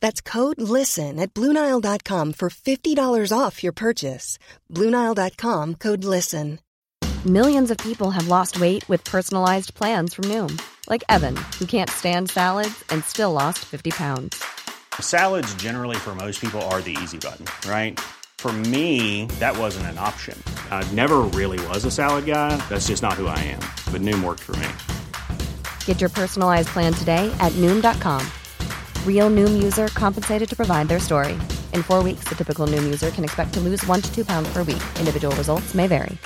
That's code LISTEN at Bluenile.com for $50 off your purchase. Bluenile.com code LISTEN. Millions of people have lost weight with personalized plans from Noom, like Evan, who can't stand salads and still lost 50 pounds. Salads, generally, for most people, are the easy button, right? For me, that wasn't an option. I never really was a salad guy. That's just not who I am. But Noom worked for me. Get your personalized plan today at Noom.com. Real Noom user compensated to provide their story. In four weeks, the typical Noom user can expect to lose one to two pounds per week. Individual results may vary.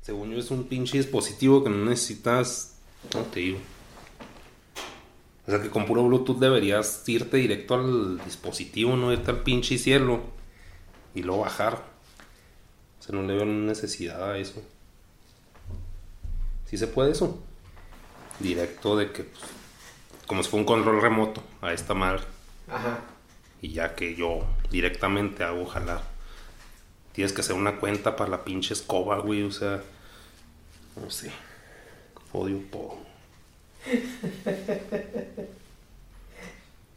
Según yo es un pinche dispositivo que no necesitas, no te digo. O sea que con puro Bluetooth deberías irte directo al dispositivo, no irte al pinche cielo y luego bajar. O sea, no le veo necesidad a eso. ¿Sí se puede eso? Directo de que, pues, como si fuera un control remoto a esta madre. Ajá. Y ya que yo directamente hago jalar. Tienes que hacer una cuenta para la pinche escoba, güey. O sea, no sé. Odio todo.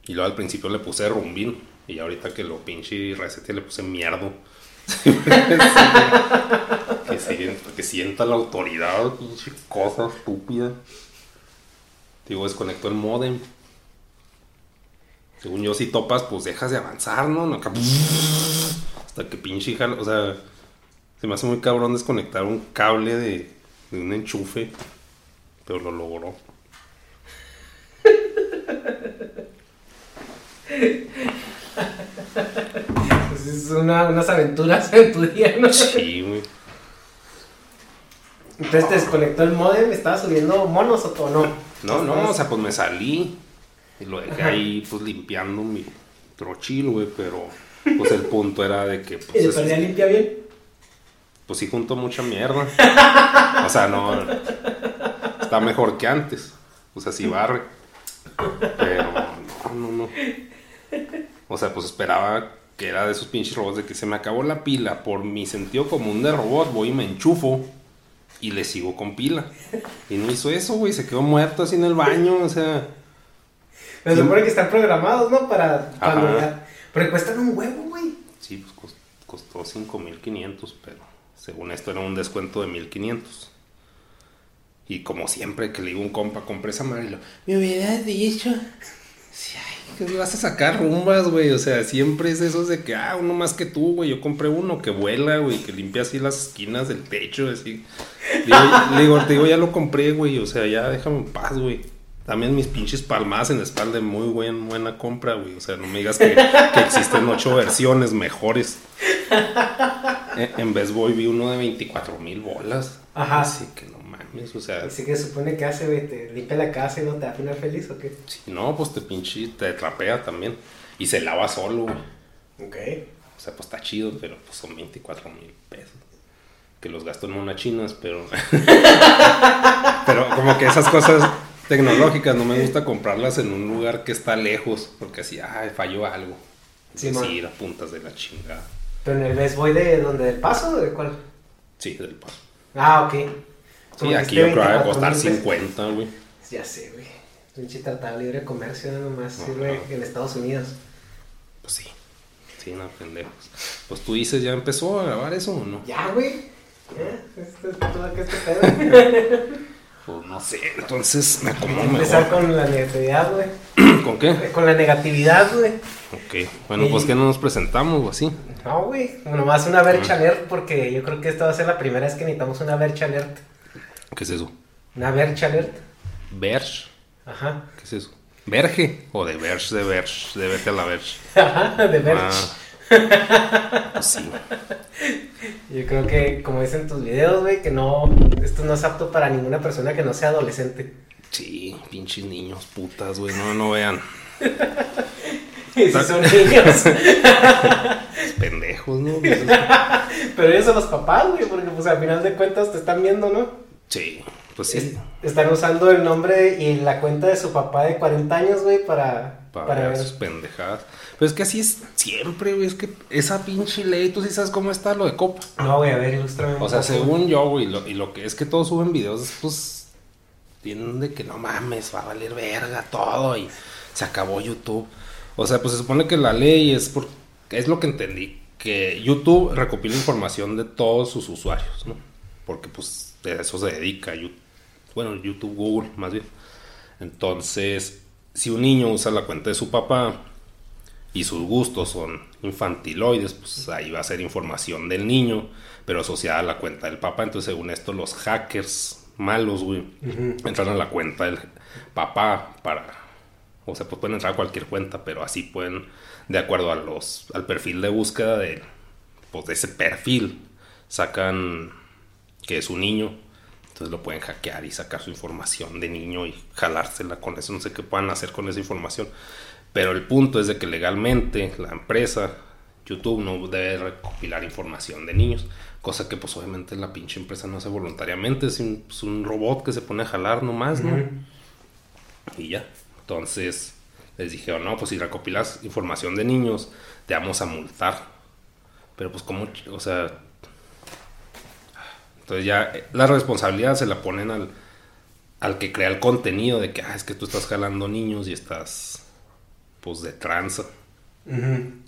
Y luego al principio le puse rumbín. Y ahorita que lo pinche recete le puse mierdo. que, sienta, que sienta la autoridad, pinche cosa estúpida. Digo, desconectó el modem. Según yo, si topas, pues dejas de avanzar, ¿no? Acá, Hasta que pinche jala- O sea, se me hace muy cabrón desconectar un cable de, de un enchufe. Pero lo logró. Pues es una- unas aventuras en tu día, ¿no? Sí, güey. Entonces te desconectó el modem, ¿estaba subiendo monos o no? No, no, o sea, pues me salí. Y lo dejé ahí, pues limpiando mi trochil, güey. Pero, pues el punto era de que, ¿Y pues, es- perdida limpia bien? pues sí juntó mucha mierda. O sea, no. Está mejor que antes. O sea, sí barre. Pero no, no, no. O sea, pues esperaba que era de esos pinches robots de que se me acabó la pila. Por mi sentido común de robot, voy y me enchufo. Y le sigo con pila. Y no hizo eso, güey. Se quedó muerto así en el baño. O sea. Se supone que están programados, ¿no? Para ya... Pero cuestan un huevo, güey. Sí, pues cos- costó 5500, pero según esto era un descuento de 1500. Y como siempre que le digo a un compa, compré esa madre y lo, me hubieras dicho. Me vas a sacar rumbas, güey. O sea, siempre es eso de que, ah, uno más que tú, güey. Yo compré uno que vuela, güey, que limpia así las esquinas del techo, así. Digo, le digo, te digo, ya lo compré, güey. O sea, ya déjame en paz, güey. También mis pinches palmadas en la espalda, muy buen, buena compra, güey. O sea, no me digas que, que existen ocho versiones mejores. En, en Best Boy vi uno de 24 mil bolas. Ajá. Así que no mames, o sea, Así que supone que hace, güey, te limpia la casa y no te va a final feliz o qué. si no, pues te pinche, te trapea también. Y se lava solo, güey. Ok. O sea, pues está chido, pero pues son 24 mil pesos. Que los gasto en monas chinas, pero. pero como que esas cosas tecnológicas no me gusta comprarlas en un lugar que está lejos, porque así, ay, falló algo. Sí, Sí, sí, a puntas de la chingada. Pero en el Best Boy de donde del paso, ¿de cuál? Sí, del paso. Ah, ok. Sí, aquí yo creo que va a 24,000 costar pesos. 50, güey. Ya sé, güey. Pinche tratado de libre comercio, no nomás sirve en Estados Unidos. Pues sí. Sí, no, pendejos. Pues tú dices, ¿ya empezó a grabar eso o no? Ya, güey. Ya, este, todo acá este pedo. Pues no sé, entonces me acomodo Empezar mejor. con la negatividad, güey. ¿Con qué? Con la negatividad, güey. Ok, bueno, pues que no nos presentamos o así. No, güey. Nomás una Verge Alert, porque yo creo que esta va a ser la primera vez que necesitamos una Verge Alert. ¿Qué es eso? Una Verge Alert. Verge. Ajá. ¿Qué es eso? ¿Verge? O de Verge, de Verge, de vete a la Verge. Ajá, de Verge. Ah, pues sí. Yo creo que, como dicen tus videos, güey, que no. Esto no es apto para ninguna persona que no sea adolescente. Sí, pinches niños, putas, güey, no, no vean. Y si son niños. Pendejos, ¿no? Pero ellos son los papás, güey, porque pues al final de cuentas te están viendo, ¿no? Sí, pues sí. Están usando el nombre y la cuenta de su papá de 40 años, güey, para, Para, para ver sus pendejadas. Pero es que así es siempre, güey. Es que esa pinche ley, tú sí sabes cómo está lo de Copa. No, güey, a ver, ilústrame O sea, según yo, güey, lo, y lo que es que todos suben videos, pues tienen de que no mames, va a valer verga todo y se acabó YouTube. O sea, pues se supone que la ley es por es lo que entendí, que YouTube recopila información de todos sus usuarios, ¿no? Porque pues de eso se dedica YouTube, bueno, YouTube, Google, más bien. Entonces, si un niño usa la cuenta de su papá y sus gustos son infantiloides, pues ahí va a ser información del niño, pero asociada a la cuenta del papá. Entonces, según esto, los hackers malos, güey, entran a la cuenta del papá para. O sea, pues pueden entrar a cualquier cuenta, pero así pueden, de acuerdo a los, al perfil de búsqueda de, pues, de ese perfil, sacan que es un niño. Entonces lo pueden hackear y sacar su información de niño y jalársela con eso. No sé qué puedan hacer con esa información. Pero el punto es de que legalmente la empresa, YouTube, no debe recopilar información de niños. Cosa que pues obviamente la pinche empresa no hace voluntariamente. Es un, es un robot que se pone a jalar nomás, ¿no? Y ya. Entonces les dije, no, pues si recopilas información de niños, te vamos a multar. Pero pues como, o sea... Entonces ya eh, la responsabilidad se la ponen al, al que crea el contenido de que, ah, es que tú estás jalando niños y estás, pues, de tranza.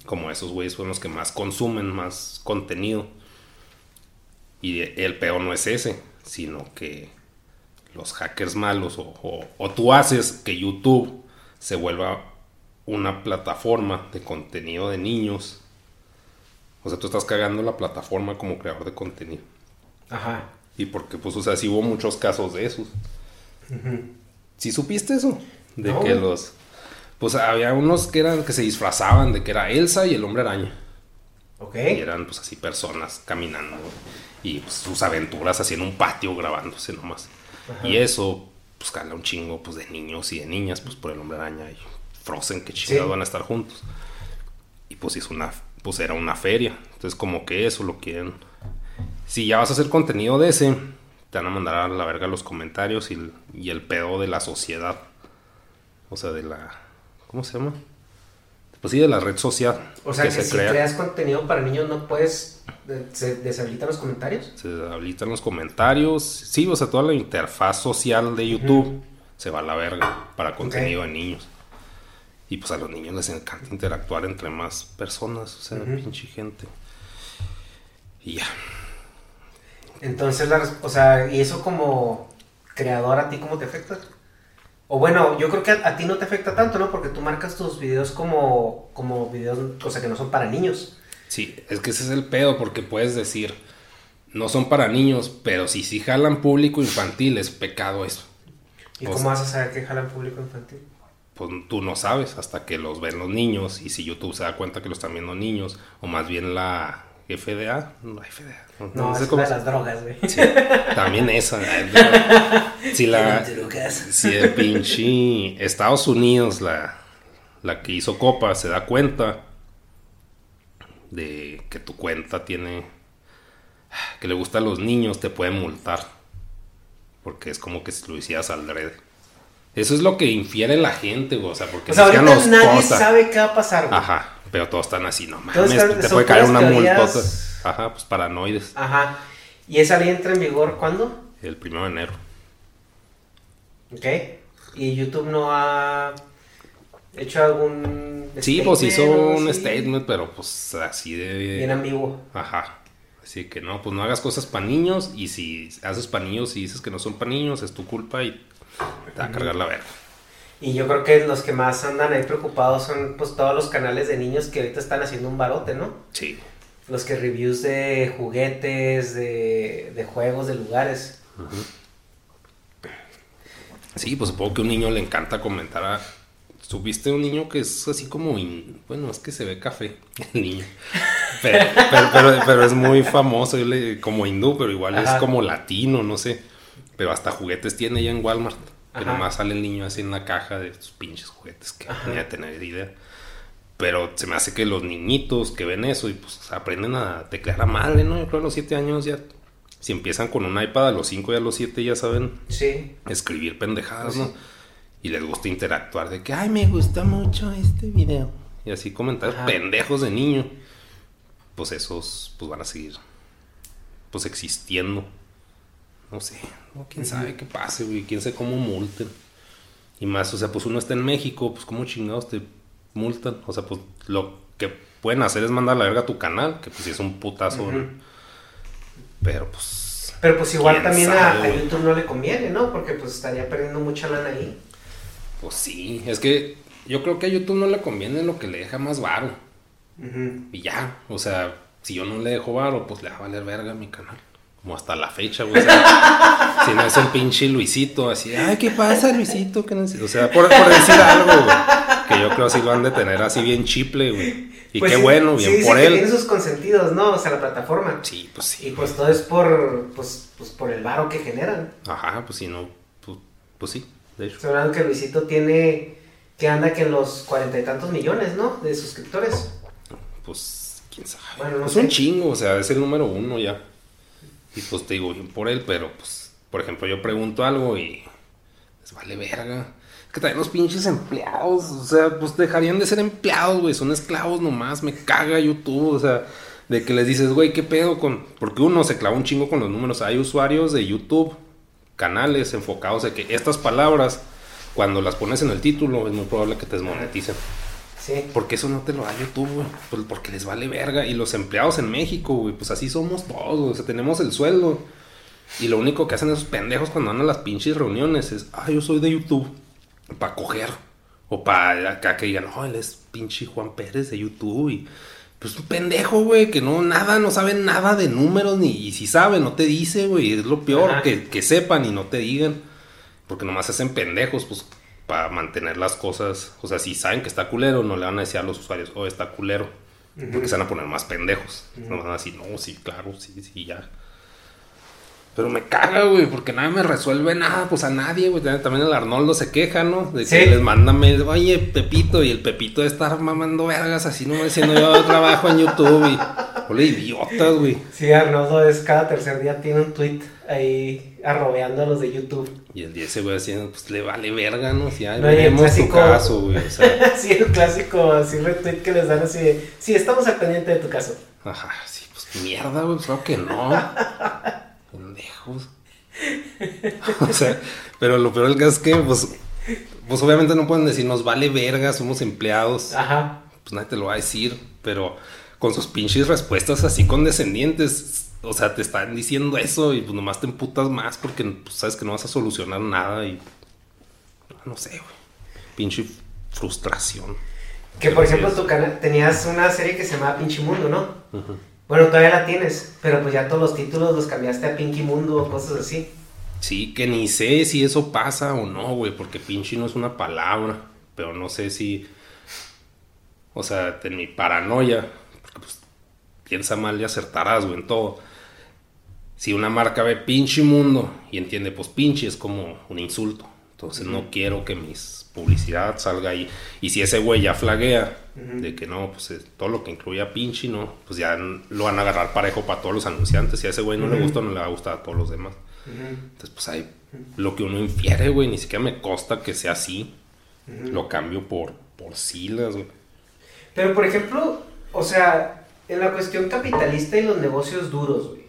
Como esos güeyes son los que más consumen, más contenido. Y el peor no es ese, sino que los hackers malos o, o- o tú haces que YouTube se vuelva una plataforma de contenido de niños. O sea, tú estás cagando la plataforma como creador de contenido. Ajá. Y porque, pues, o sea, sí hubo muchos casos de esos. ¿Sí supiste eso? De No. que los... Pues había unos que eran, que se disfrazaban de que era Elsa y el hombre araña. Ok. Y eran, pues, así personas caminando. Y pues, sus aventuras así en un patio grabándose nomás. Y eso, pues, cala un chingo, pues, de niños y de niñas, pues, por el hombre araña y Frozen, que chingados Sí. van a estar juntos. Y pues hizo una, pues era una feria. Entonces como que eso lo quieren. Si ya vas a hacer contenido de ese, te van a mandar a la verga los comentarios y, el- y el pedo de la sociedad. O sea, de la... ¿Cómo se llama? Pues sí, de la red social. O sea que, se si creas contenido para niños no puedes. de- ¿Se deshabilitan los comentarios? Se habilitan los comentarios. Sí, o sea, toda la interfaz social de YouTube se va a la verga para contenido de niños. Y pues a los niños les encanta interactuar entre más personas, o sea, pinche gente. Y ya. Entonces, la o sea, ¿y eso como creador a ti cómo te afecta? O bueno, yo creo que a, a ti no te afecta tanto, ¿no? Porque tú marcas tus videos como, como videos, o sea, que no son para niños. Sí, es que ese es el pedo, porque puedes decir, no son para niños, pero si sí jalan público infantil, es pecado eso. ¿Y O cómo sea- vas a saber que jalan público infantil? Pues tú no sabes hasta que los ven los niños y si YouTube se da cuenta que los están viendo niños, o más bien la FDA, no, la FDA, no, No, no sé es cómo de las drogas, güey. Sí, también esa. Si la. Si el pinche Estados Unidos, la, la que hizo Copa, se da cuenta de que tu cuenta tiene. que le gusta a los niños, te puede multar. Porque es como que si lo hicieras al drede. Eso es lo que infiere la gente, güey. O sea, porque O sea, ahorita nadie sabe qué va a pasar, güey. Ajá, pero todos están así, no mames, te puede caer una multota. Ajá, pues paranoides. Ajá. ¿Y esa ley entra en vigor cuándo? El primero de enero. Ok. ¿Y YouTube no ha hecho algún Sí, pues hizo un statement, pero pues así de... Bien ambiguo. Ajá. Así que no, pues no hagas cosas para niños y si haces para niños y dices que no son para niños, es tu culpa y te va a cargar la verga. Y yo creo que los que más andan ahí preocupados son pues todos los canales de niños que ahorita están haciendo un barote, ¿no? Sí. Los que reviews de juguetes, de, de juegos, de lugares. Sí, pues supongo que a un niño le encanta comentar a... ¿Subiste un niño que es así como... Bueno, es que se ve café el niño. Pero, pero, pero- pero es muy famoso, yo le- como hindú, pero igual Ajá. es como latino, no sé. Pero hasta juguetes tiene ya en Walmart. Que Ajá. nomás sale el niño así en la caja de sus pinches juguetes que ni a tener idea. Pero se me hace que los niñitos que ven eso y pues aprenden a teclear a madre, ¿no? Yo creo que a los 7 años ya... Si empiezan con un iPad a los 5 y a los 7 ya saben Sí. escribir pendejadas, ¿no? Y les gusta interactuar de que, ay, me gusta mucho este video. Y así comentarios Ajá. pendejos de niño. Pues esos, pues van a seguir, pues existiendo. No sé, no, quién sabe qué pase, güey, quién sabe cómo multen. Y más, o sea, pues uno está en México, pues cómo chingados te multan. O sea, pues lo que pueden hacer es mandar a la verga a tu canal, que pues sí es un putazo. Ujú. Pero pues... Pero pues igual ¿Quién también a, sabe, a güey? YouTube no le conviene, ¿no? Porque pues estaría perdiendo mucha lana ahí. Pues sí, es que yo creo que a YouTube no le conviene lo que le deja más varo. Y ya, o sea, si yo no le dejo varo, pues le va a valer verga a mi canal. Como hasta la fecha, güey. o sea, si no es el pinche Luisito, así, ay, ¿qué pasa, Luisito? ¿Qué neces-?" O sea, por, por decir algo, güey. Que yo creo que sí lo han de tener así bien chiple, güey. Y Pues qué sí, bueno, bien dice por que él. Tiene sus consentidos, ¿no? O sea, la plataforma. Sí, pues Y sí. pues todo es por, pues, pues por el varo que generan. Ajá, pues si no, pues, pues sí, de hecho. Estoy hablando que Luisito tiene, que anda que en los cuarenta y tantos millones, ¿no? De suscriptores. Pues, quién sabe. Bueno, no es sé. un chingo, o sea, es el número uno ya. Y pues te digo bien por él, pero pues, por ejemplo, yo pregunto algo y les vale verga. Que también los pinches empleados, o sea, pues dejarían de ser empleados, güey, son esclavos nomás, me caga YouTube, o sea, de que les dices, güey, ¿qué pedo con...? Porque uno se clava un chingo con los números, hay usuarios de YouTube, canales enfocados de que estas palabras, cuando las pones en el título, es muy probable que te desmoneticen. Sí. Porque eso no te lo da YouTube, güey. Pues porque les vale verga. Y los empleados en México, güey, pues así somos todos, güey. O sea, tenemos el sueldo. Y lo único que hacen esos pendejos cuando van a las pinches reuniones es, ah, yo soy de YouTube. Para coger. O para acá que digan, no, él es pinche Juan Pérez de YouTube. Y pues un pendejo, güey, que no, nada, no sabe nada de números. Ni, y si sabe, no te dice, güey. Es lo peor, Ajá. que, que sepan y no te digan. Porque nomás hacen pendejos, pues, para mantener las cosas. O sea, si saben que está culero, no le van a decir a los usuarios, oh, está culero. Porque se van a poner más pendejos. No van a decir, no, sí, claro, sí, sí, ya. Pero me caga, güey, porque nada me resuelve nada, pues a nadie, güey. También el Arnoldo se queja, ¿no? De que Sí. les manda mail, oye, Pepito, y el Pepito de estar mamando vergas así, no diciendo yo trabajo en YouTube y. Hola, idiotas, güey. Sí, Arnoldo es cada tercer día tiene un tweet ahí arrobeando a los de YouTube. Y el día ese güey haciendo, pues le vale verga, ¿no? Si ya No, veremos tu caso, güey. O sea, sí, el clásico así retweet que les dan así de, sí, estamos al pendiente de tu caso. ajá, sí, pues mierda, güey, pues claro que no. Pendejos. O sea, pero lo peor del caso es que, pues, pues obviamente no pueden decir, nos vale verga, somos empleados. Ajá. Pues nadie te lo va a decir, pero con sus pinches respuestas así condescendientes, o sea, te están diciendo eso y pues nomás te emputas más porque pues, sabes que no vas a solucionar nada y no sé, güey. Pinche frustración. Que por ejemplo tu canal tenías una serie que se llamaba Pinche Mundo, ¿no? Bueno, todavía la tienes, pero pues ya todos los títulos los cambiaste a Pinky Mundo o cosas así. Sí, que ni sé si eso pasa o no, güey, porque pinche no es una palabra, pero no sé si, o sea, en mi paranoia, porque pues piensa mal y acertarás, güey, en todo. Si una marca ve pinche mundo y entiende, pues pinche es como un insulto, entonces no quiero que mis publicidad salga ahí. Y si ese güey ya flaguea de que no, pues es- todo lo que incluya pinche, no, pues ya lo van a agarrar parejo para todos los anunciantes. Si a ese güey no le gusta, no le va a gustar a todos los demás. Entonces, pues ahí lo que uno infiere, güey, ni siquiera me consta que sea así. Lo cambio por, por silas, güey. Pero por ejemplo, o sea, en la cuestión capitalista y los negocios duros, güey.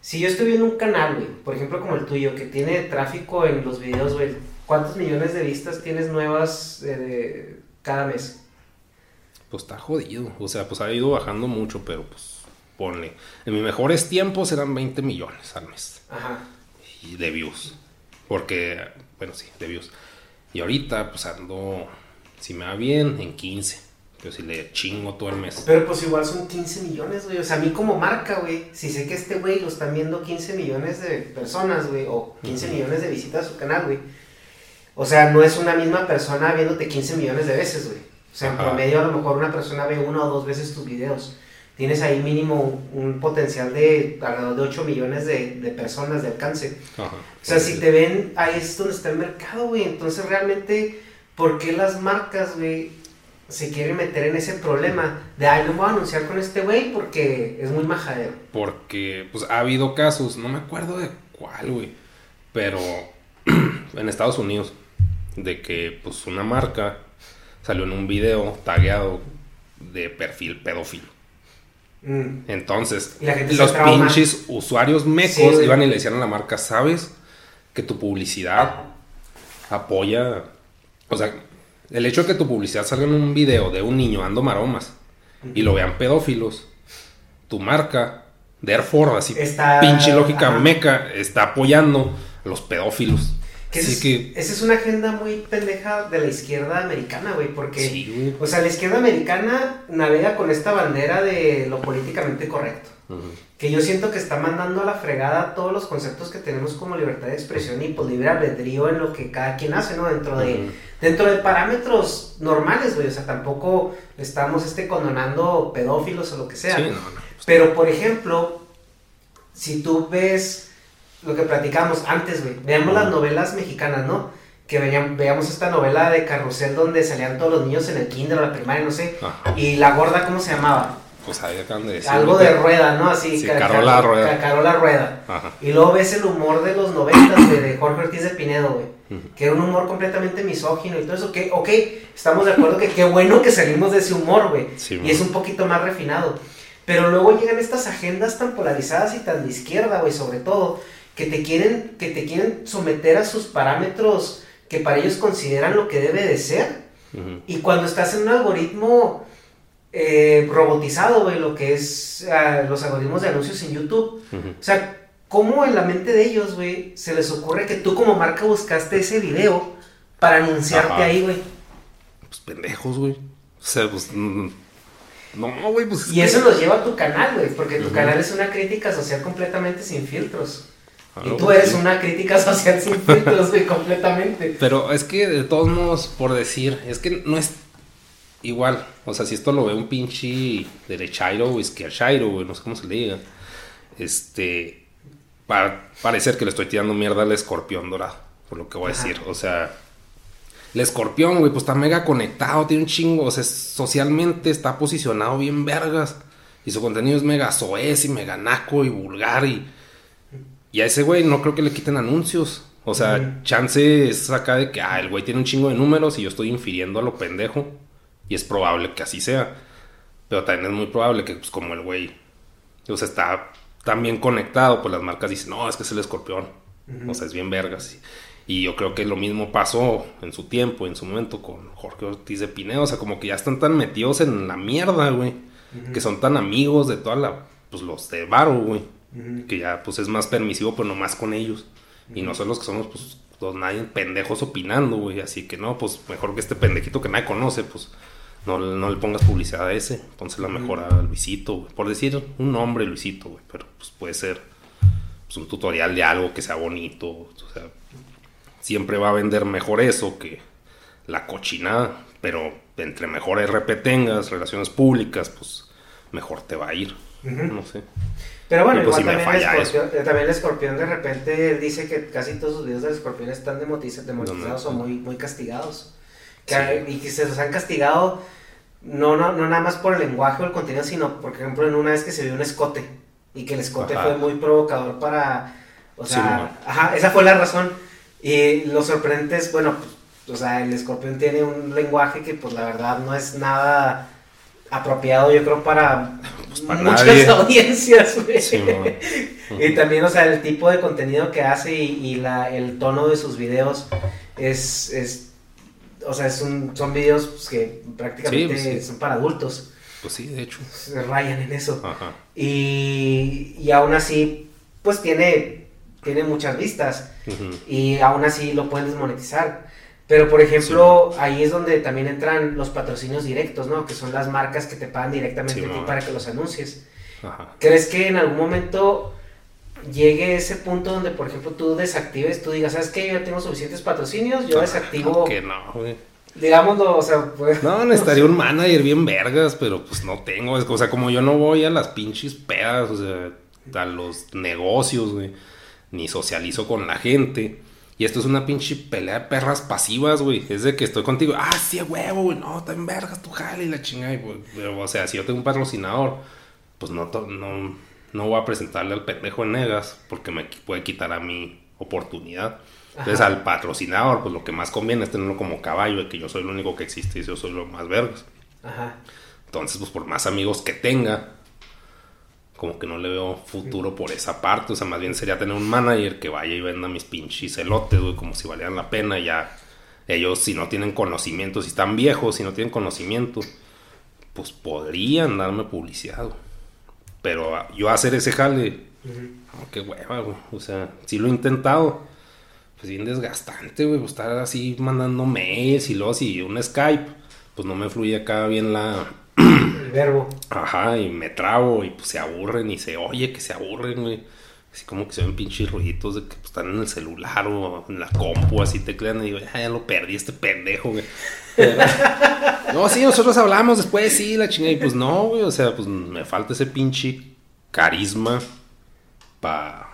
Si yo estoy viendo un canal, güey, por ejemplo como el tuyo, que tiene tráfico en los videos, güey, ¿cuántos millones de vistas tienes nuevas eh, cada mes? pues está jodido. O sea, pues ha ido bajando mucho, pero pues ponle. En mis mejores tiempos eran 20 millones al mes. Ajá. Y de views. Porque, bueno, sí, de views. Y ahorita, pues ando, si me va bien, en 15. Pero si le chingo todo el mes. Pero pues igual son 15 millones, güey. O sea, a mí como marca, güey, si sé que este güey lo están viendo 15 millones de personas, güey, o 15 millones de visitas a su canal, güey. O sea, no es una misma persona viéndote 15 millones de veces, güey. O sea, en Ajá. promedio a lo mejor una persona ve una o dos veces tus videos. Tienes ahí mínimo un potencial de alrededor de 8 millones de, de personas de alcance. Ajá. O sea, si te ven, ahí es donde está el mercado, güey. Entonces, realmente, ¿por qué las marcas, güey, se quieren meter en ese problema de, ay, no voy a anunciar con este güey porque es muy majadero? Porque, pues ha habido casos, no me acuerdo de cuál, güey. Pero en Estados Unidos, de que, pues una marca salió en un video tagueado de perfil pedófilo. Mm. Entonces, los pinches usuarios mecos Sí, iban y le decían a la marca, ¿sabes? Que tu publicidad apoya. O sea, el hecho de que tu publicidad salga en un video de un niño dando maromas y lo vean pedófilos, tu marca, therefore, así Está- pinche lógica ajá. meca, está apoyando a los pedófilos. Que que. es, esa es una agenda muy pendeja de la izquierda americana, güey, porque, Sí, o sea, la izquierda americana navega con esta bandera de lo políticamente correcto. Que yo siento que está mandando a la fregada todos los conceptos que tenemos como libertad de expresión y pues libre albedrío en lo que cada quien hace, ¿no? Dentro de, dentro de parámetros normales, güey. O sea, tampoco estamos este, condonando pedófilos o lo que sea. Sí, no, no. Pero, por ejemplo, si tú ves lo que platicamos antes, güey, veamos las novelas mexicanas, ¿no? Que veían- veamos esta novela de Carrusel donde salían todos los niños en el kinder o la primaria, no sé. Ajá. Y la gorda, ¿cómo se llamaba? Pues ahí acaban de decir. Algo de rueda, ¿no? Así, Sí, ca- Carola ca- Rueda. ca- Carola Rueda. Ajá. Y luego ves el humor de los noventas, güey, de Jorge Ortiz de Pinedo, güey. Que era un humor completamente misógino y todo eso. Que, ok, estamos de acuerdo que qué bueno que salimos de ese humor, güey. Sí, y man. es un poquito más refinado. Pero luego llegan estas agendas tan polarizadas y tan de izquierda, güey, sobre todo, que te quieren, que te quieren someter a sus parámetros que para ellos consideran lo que debe de ser. Y cuando estás en un algoritmo eh, robotizado, güey, lo que es ah, los algoritmos de anuncios en YouTube, o sea, ¿cómo en la mente de ellos, güey, se les ocurre que tú como marca buscaste ese video para anunciarte Ajá. ahí, güey? Pues pendejos, güey. O sea, pues. mm, No, güey, pues. es Y eso los lleva a tu canal, güey, porque tu canal es una crítica social completamente sin filtros. Y tú eres una crítica social sin filtros, güey, completamente. Pero es que de todos modos, por decir, es que no es igual. O sea, si esto lo ve un pinche derechairo o izquierdairo, güey, no sé cómo se le diga. Este. Va parecer que le estoy tirando mierda al escorpión dorado, por lo que voy a Ajá. decir. O sea, el escorpión, güey, pues está mega conectado, tiene un chingo. O sea, socialmente está posicionado bien vergas. Y su contenido es mega soez y mega naco y vulgar y. Y a ese güey no creo que le quiten anuncios. O sea, chance es acá de que, ah, el güey tiene un chingo de números y yo estoy infiriendo a lo pendejo. Y es probable que así sea. Pero también es muy probable que, pues, como el güey, o sea, está tan bien conectado, pues las marcas dicen, no, es que es el escorpión. O sea, es bien vergas. Y yo creo que lo mismo pasó en su tiempo, en su momento, con Jorge Ortiz de Pinedo. O sea, como que ya están tan metidos en la mierda, güey. Que son tan amigos de toda la, pues los de Varo, güey. Que ya, pues es más permisivo, pero no más con ellos. Y no son los que somos, pues, los nadie pendejos opinando, güey. Así que no, pues mejor que este pendejito que nadie conoce, pues no, le- no le pongas publicidad a ese. Pónsela mejor a Luisito, güey. Por decir un nombre, Luisito, güey. Pero pues puede ser pues, un tutorial de algo que sea bonito. O sea, siempre va a vender mejor eso que la cochinada. Pero entre mejor RP tengas, relaciones públicas, pues mejor te va a ir. No sé. Pero bueno, pues igual sí también, el falla escorpión, eh, también el escorpión de repente dice que casi todos sus videos del escorpión están demotiza- demonetizados No, no. o muy, muy castigados. Que- Sí. Y que se los han castigado no, no, no nada más por el lenguaje o el contenido, sino por ejemplo en una vez que se vio un escote y que el escote Ajá. fue muy provocador para... O Sí, sea, no. ajá, esa fue la razón. Y lo sorprendente es, bueno, pues, o sea, el escorpión tiene un lenguaje que pues la verdad no es nada apropiado yo creo para, Pues, para muchas nadie. audiencias, güey. Sí. Y también, o sea, el tipo de contenido que hace y, y la, el tono de sus videos es, es o sea, es un, son videos pues, que prácticamente Sí, pues, son para adultos. Pues sí, de hecho. Se rayan en eso. Ajá. Y, y aún así, pues tiene, tiene muchas vistas. Y aún así lo pueden desmonetizar. Pero, por ejemplo, ahí es donde también entran los patrocinios directos, ¿no? Que son las marcas que te pagan directamente Sí, a ti para que los anuncies. Ajá. ¿Crees que en algún momento llegue ese punto donde, por ejemplo, tú desactives, tú digas, ¿sabes qué? Yo ya tengo suficientes patrocinios, yo desactivo, Que no, güey. digámoslo, o sea, pues... No, necesitaría un manager bien vergas, pero pues no tengo. Es, o sea, como yo no voy a las pinches pedas, o sea, a los negocios, güey, ni socializo con la gente. Y esto es una pinche pelea de perras pasivas, güey. Es de que estoy contigo, ah, sí, huevo, güey, no, está en vergas tu jale y la chingada. pues, Pero, o sea, si yo tengo un patrocinador, pues no, no, no voy a presentarle al pendejo en negas porque me puede quitar a mi oportunidad. Entonces, Ajá. al patrocinador, pues lo que más conviene es tenerlo como caballo, de que yo soy el único que existe y yo soy lo más vergas. Ajá. Entonces, pues por más amigos que tenga, como que no le veo futuro por esa parte. O sea, más bien sería tener un manager que vaya y venda mis pinches elotes, güey, como si valieran la pena. Ya ellos, si no tienen conocimiento, si están viejos, si no tienen conocimiento, pues podrían darme publicidad, güey. Pero ah, yo hacer ese jale, no, qué hueva, güey. O sea, sí lo he intentado. Pues bien desgastante, güey, pues, estar así mandando mails y luego si un Skype, pues no me fluye acá bien la, verbo. Ajá, y me trabo y pues se aburren y se oye que se aburren, güey. Así como que se ven pinches ruiditos de que pues, están en el celular o en la compu, así teclean y digo, ya, ya lo perdí este pendejo, güey. No, sí, nosotros hablamos después, sí, la chingada. Y pues no, güey, o sea, pues me falta ese pinche carisma para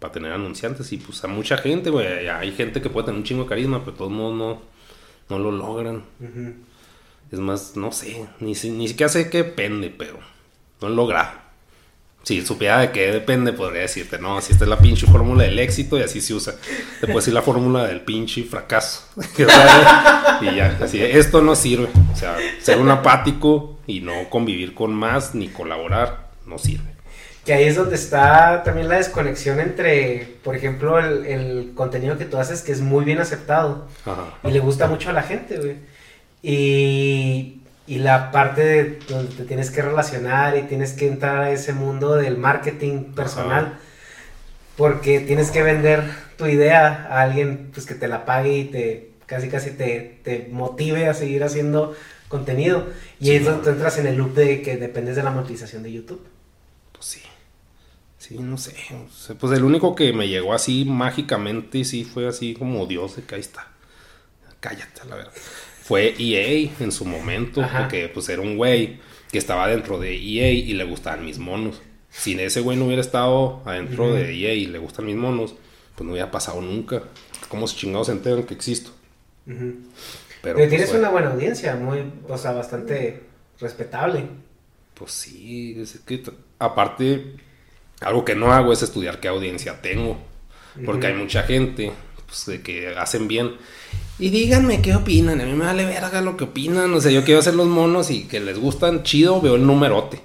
pa tener anunciantes. Y pues a mucha gente, güey, hay gente que puede tener un chingo de carisma, pero de todos modos no, no lo logran. Es más, no sé, ni, si- ni siquiera sé qué depende, pero no he logrado. Si supiera de qué depende, podría decirte, no, si esta es la pinche fórmula del éxito y así se usa. Te puedo decir la fórmula del pinche fracaso. Y ya, así, esto no sirve. O sea, ser un apático y no convivir con más ni colaborar, no sirve. Que ahí es donde está también la desconexión entre, por ejemplo, el, el contenido que tú haces, que es muy bien aceptado Ajá. y le gusta mucho a la gente, güey. Y, y la parte de donde te tienes que relacionar y tienes que entrar a ese mundo del marketing personal, Ajá. porque tienes que vender tu idea a alguien pues que te la pague y te casi casi te, te motive a seguir haciendo contenido. Y Sí, ahí es donde no. tú entras en el loop de que dependes de la monetización de YouTube. Pues sí. Sí, no sé. pues el único que me llegó así mágicamente, sí fue así como Dios de que ahí está. Cállate, la verdad. Fue EA en su momento, Ajá. porque pues era un güey que estaba dentro de EA y le gustaban mis monos. Si ese güey no hubiera estado adentro de EA y le gustan mis monos, pues no hubiera pasado nunca. ¿Cómo se chingados se enteran que existo? Pero, Pero pues, tienes bueno. una buena audiencia, muy, o sea, bastante respetable. Pues sí, es que aparte, algo que no hago es estudiar qué audiencia tengo. Porque hay mucha gente pues, de que hacen bien. Y díganme qué opinan. A mí me vale verga lo que opinan. O sea, yo quiero hacer los monos y que les gustan chido, veo el numerote.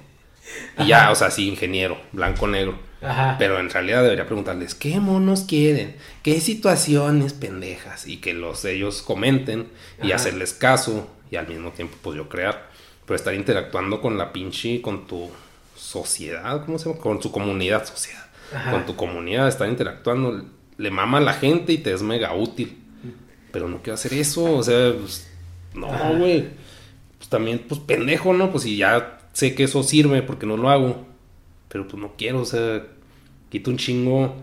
Y ya, o sea, sí, ingeniero, blanco, negro. Ajá. Pero en realidad debería preguntarles, ¿qué monos quieren? ¿Qué situaciones pendejas? Y que los ellos comenten y Ajá. hacerles caso y al mismo tiempo pues yo crear. Pero estar interactuando con la pinche, con tu sociedad, ¿cómo se llama? Con tu comunidad, sociedad. Ajá. Con tu comunidad, estar interactuando, le mama a la gente y te es mega útil. Pero no quiero hacer eso, o sea, pues, no, Ajá. güey. Pues también, pues pendejo, ¿no? Pues si ya sé que eso sirve porque no lo hago. Pero pues no quiero, o sea, quito un chingo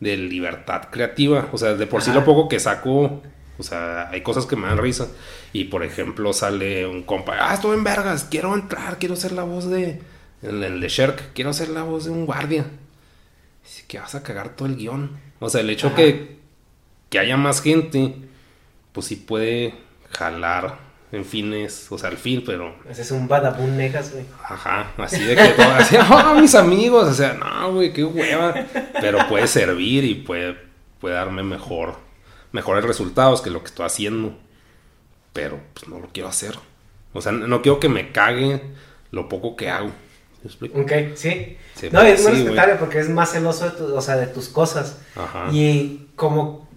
de libertad creativa. O sea, de por sí lo poco que saco, o sea, hay cosas que me dan risa. Y por ejemplo, sale un compa, ah, estoy en vergas, quiero entrar, quiero ser la voz de. El, el de Sherk, quiero ser la voz de un guardia. Dice que vas a cagar todo el guion. O sea, el hecho Ajá. que, que haya más gente, pues sí puede jalar en fines, o sea, al fin, pero Ese es un badabun negas, güey. Ajá, así de que todo, así, oh, mis amigos, o sea, no, güey, qué hueva. Pero puede servir y puede, puede darme mejor, mejores resultados que lo que estoy haciendo. Pero pues no lo quiero hacer. O sea, no quiero que me cague lo poco que hago. ¿Me explico? Ok, sí. No, es muy sí, respetable porque es más celoso de, tu- o sea, de tus cosas. Ajá. Y como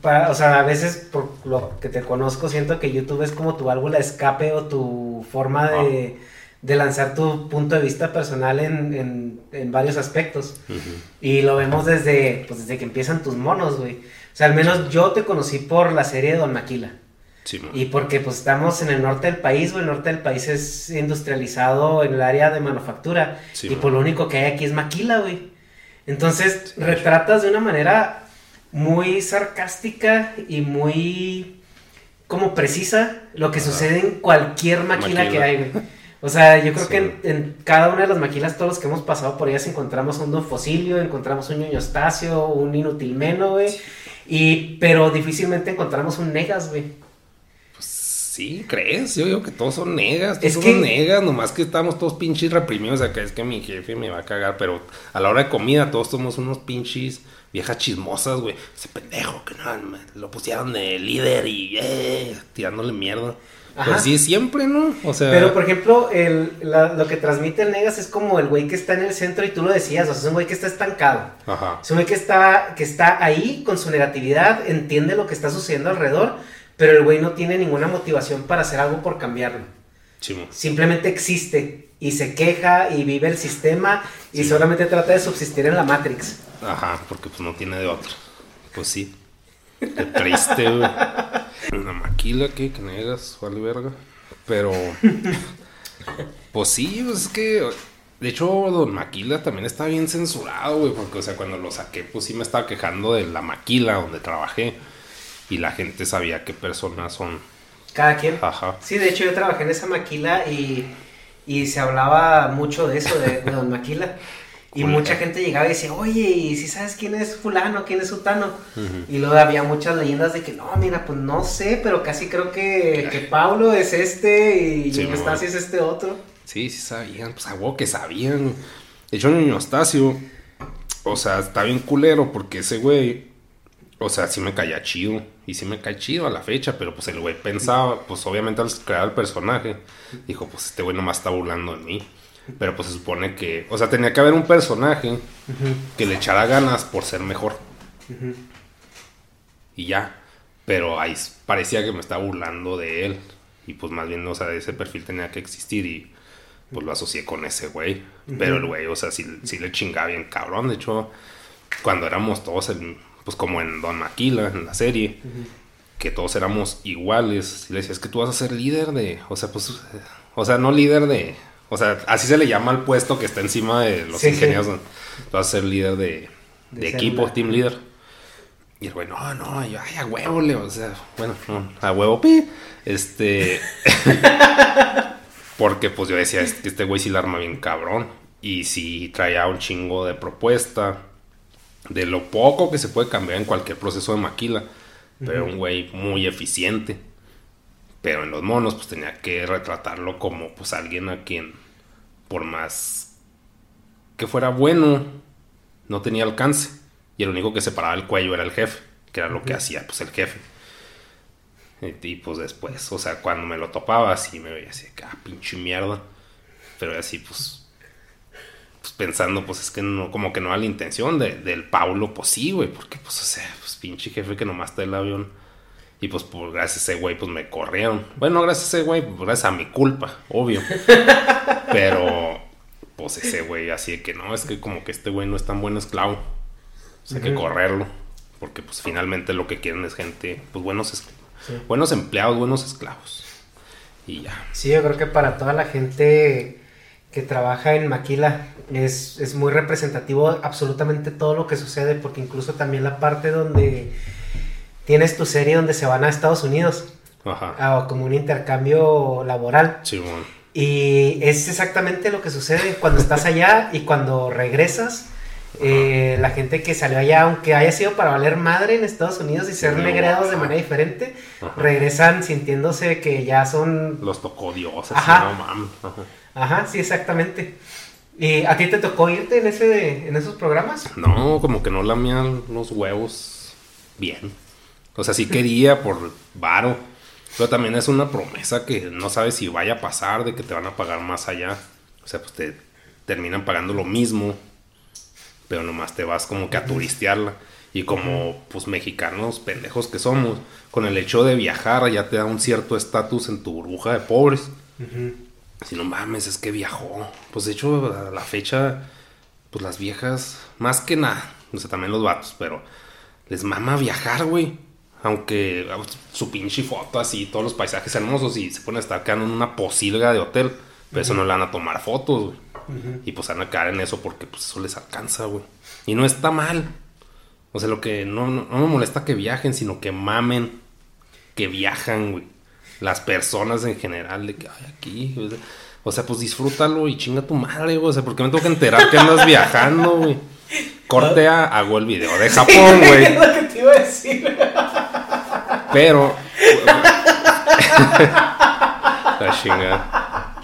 para, o sea, a veces por lo que te conozco, siento que YouTube es como tu válvula de escape o tu forma de, de lanzar tu punto de vista personal en, en, en varios aspectos. Y lo vemos desde, pues, desde que empiezan tus monos, güey. O sea, al menos yo te conocí por la serie de Don Maquila. Sí. Y porque pues estamos en el norte del país, güey, el norte del país es industrializado en el área de manufactura. Sí, y por lo único que hay aquí es maquila, güey. Entonces, retratas de una manera muy sarcástica y muy como precisa lo que Ajá. sucede en cualquier maquila, Maquila. que hay, güey. O sea, yo creo que en, en cada una de las maquilas, todos los que hemos pasado por ellas, encontramos un Don Fosilio, encontramos un ñoño Estacio, un Inutilmeno, güey. Y, pero difícilmente encontramos un Negas, güey. Sí, ¿crees? Yo digo que todos son negas, todos Es somos que- negas, nomás que estamos todos pinches reprimidos acá, es que mi jefe me va a cagar, pero a la hora de comida todos somos unos pinches viejas chismosas, güey. Ese pendejo que no, lo pusieron de líder y eh, tirándole mierda. Ajá. Pues sí, siempre, ¿no? O sea, Pero, por ejemplo, el, la- lo que transmite el Negas es como el güey que está en el centro y tú lo decías, o sea, es un güey que está estancado. ajá. Es un güey que está, que está ahí con su negatividad, entiende lo que está sucediendo alrededor, pero el güey no tiene ninguna motivación para hacer algo por cambiarlo. Chimo. Simplemente existe y se queja y vive el sistema y Sí. solamente trata de subsistir en la Matrix. Ajá, porque pues no tiene de otra. Pues sí. Qué triste, güey. Una maquila. Que negas, vale verga. Pero. Pues sí, pues es que. De hecho, Don Maquila también está bien censurado, güey. Porque, o sea, cuando lo saqué, pues sí me estaba quejando de la maquila donde trabajé. Y la gente sabía qué personas son. Cada quien. Ajá. Sí, de hecho yo trabajé en esa maquila y, y se hablaba mucho de eso, de, de Don Maquila. Y mucha gente llegaba y decía, oye, ¿y si sabes quién es fulano, quién es sutano? Y luego había muchas leyendas de que, no, mira, pues no sé, pero casi creo que, que Pablo es este y Sí, es este otro. Sí, sí sabían, pues a huevo que sabían. De hecho, Estacio, o sea, está bien culero porque ese güey, o sea, sí me caía chido. Y sí me cae chido a la fecha, pero pues el güey pensaba, pues obviamente al crear el personaje, dijo, pues este güey nomás está burlando de mí. Pero pues se supone que, o sea, tenía que haber un personaje que le echara ganas por ser mejor. Y ya. Pero ahí parecía que me estaba burlando de él. Y pues más bien, o sea, ese perfil tenía que existir y pues lo asocié con ese güey. Pero el güey, o sea, sí, sí le chingaba bien cabrón. De hecho, cuando éramos todos, en- pues como en Don Maquila, en la serie, que todos éramos iguales, le decía, es que tú vas a ser líder de, o sea, pues, eh, o sea, no líder de, o sea, así se le llama al puesto que está encima de los Sí, sí. ingenieros. ¿no? Tú vas a ser líder de, de De equipo, team leader. Y el güey, no, no, yo, ay, a huevo, le, o sea, bueno, no, a huevo, pi. Este. porque pues yo decía, este güey sí la arma bien cabrón. Y sí traía un chingo de propuesta. De lo poco que se puede cambiar en cualquier proceso de maquila. Pero un güey muy eficiente. Pero en los monos, pues tenía que retratarlo como pues alguien a quien, por más que fuera bueno, no tenía alcance. Y el único que separaba el cuello era el jefe, que era lo que hacía pues el jefe. Y, y, pues después, o sea, cuando me lo topaba así me veía así, que, ah, pinche mierda. Pero así pues, pues pensando, pues es que no, como que no era la intención de- del Paulo, pues sí, güey, porque pues, o sea, pues pinche jefe que nomás está el avión. Y pues por gracias a ese güey, pues me corrieron. Bueno, gracias a ese güey, pues gracias a mi culpa, obvio. Pero, pues ese güey, así de que no, es que como que este güey no es tan buen esclavo. O sea, hay que correrlo. Porque pues finalmente lo que quieren es gente, pues buenos, buenos empleados, buenos esclavos. Y ya. Sí, yo creo que para toda la gente que trabaja en Maquila es, es muy representativo absolutamente todo lo que sucede, porque incluso también la parte donde tienes tu serie donde se van a Estados Unidos, Ajá. a- como un intercambio laboral. Simón. Y es exactamente lo que sucede cuando estás allá y cuando regresas. eh, la gente que salió allá, aunque haya sido para valer madre en Estados Unidos y ser Sí, negreados de manera diferente, Ajá. regresan sintiéndose que ya son Los tocó Dios, así, Ajá. no mames. Ajá. Sí, exactamente. ¿Y a ti te tocó irte en ese en esos programas? No, como que no lamían los huevos bien. O sea, sí quería por varo. Pero también es una promesa que no sabes si vaya a pasar, de que te van a pagar más allá. O sea, pues te terminan pagando lo mismo. Pero nomás te vas como que a turistearla. Y como, pues, mexicanos pendejos que somos, con el hecho de viajar ya te da un cierto estatus en tu burbuja de pobres. Si no mames, es que viajó. Pues, de hecho, a la fecha, pues, las viejas, más que nada, o sea, también los vatos, pero les mama viajar, güey. Aunque su pinche foto así, todos los paisajes hermosos y se ponen a estar quedando en una posilga de hotel. Pero eso no le van a tomar fotos, güey. Y pues van a caer en eso porque pues eso les alcanza, güey. Y no está mal. O sea, lo que no, no, no me molesta que viajen, sino que mamen que viajan, güey. Las personas en general, de que, ay, aquí. O sea, o sea, pues disfrútalo y chinga tu madre, güey. O sea, ¿por qué me tengo que enterar que andas viajando, güey? Corte a, hago el video de Japón, güey. Es lo que te iba a decir. Pero. La chingada.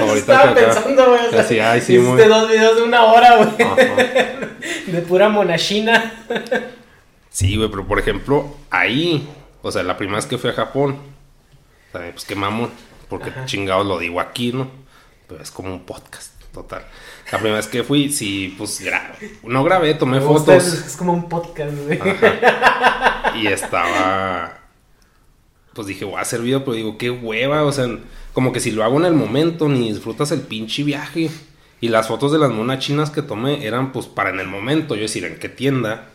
Ahorita Estaba que acá- pensando, güey. O sea, Así, ay, sí, hiciste muy- dos videos de una hora, güey. De pura monachina. Sí, güey, pero por ejemplo, ahí, o sea, la primera vez que fui a Japón, pues qué mamón, porque chingados lo digo aquí, ¿no? Pero es como un podcast, total. La primera vez que fui, sí, pues grabé. No grabé, tomé fotos Es, es como un podcast, güey. y estaba. Pues dije, voy a hacer video, pero digo, qué hueva, o sea, como que si lo hago en el momento, ni disfrutas el pinche viaje. Y las fotos de las monas chinas que tomé eran pues para en el momento, yo decir, en qué tienda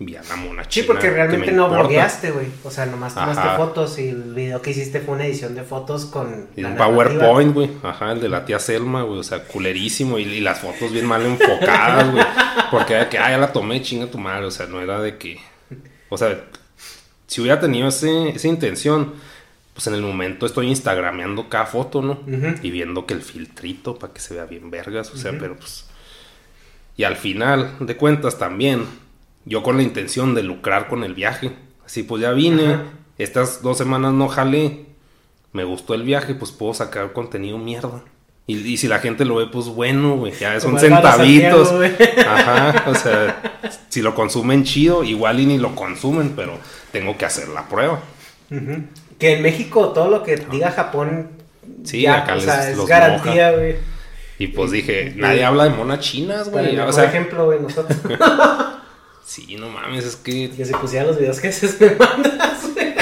vi a la mona Sí, china. porque que realmente me no importa. blogueaste, güey. O sea, nomás tomaste Ajá. fotos y el video que hiciste fue una edición de fotos con. Y un. PowerPoint, güey. Ajá, el de la tía Selma, güey. O sea, culerísimo. Y, y las fotos bien mal enfocadas, güey. Porque era que, ah, ya la tomé, chinga tu madre. O sea, no era de que. O sea, si hubiera tenido ese, esa intención, pues en el momento estoy instagrameando cada foto, ¿no? Y viendo que el filtrito para que se vea bien vergas. O sea, pero pues. Y al final de cuentas también, yo con la intención de lucrar con el viaje. Así pues ya vine, Ajá. estas dos semanas no jalé, me gustó el viaje, pues puedo sacar contenido mierda. Y, y si la gente lo ve, pues bueno, güey, ya son centavitos. Santiago. Ajá, o sea, si lo consumen chido, igual y ni lo consumen, pero tengo que hacer la prueba. Que en México todo lo que diga Japón. Sí, ya, acá o sea, les- es los garantía, güey. Y pues dije, nadie habla de monas chinas, güey. mejor O sea, ejemplo, güey, nosotros. sí, no mames, es que. que si pusieran los videos que haces me mandas, güey.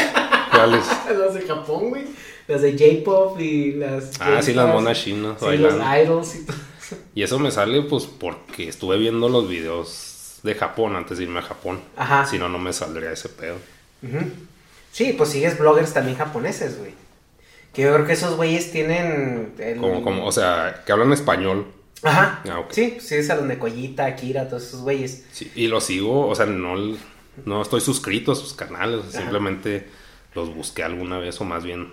¿cuáles? Las de Japón, güey. Las de J-pop y las. Ah, sí, las monas chinas Sí, los idols y todo. Y eso me sale pues porque estuve viendo los videos de Japón antes de irme a Japón. Ajá. Si no, no me saldría ese pedo. Ujú. Sí, pues sigues bloggers también japoneses, güey. Que yo creo que esos güeyes tienen. el- Como, como, o sea, que hablan español. Ajá. Ah. Sí, pues sigues a los Nekoyita, Akira, todos esos güeyes. Sí, y los sigo, o sea, no, no estoy suscrito a sus canales. simplemente los busqué alguna vez o más bien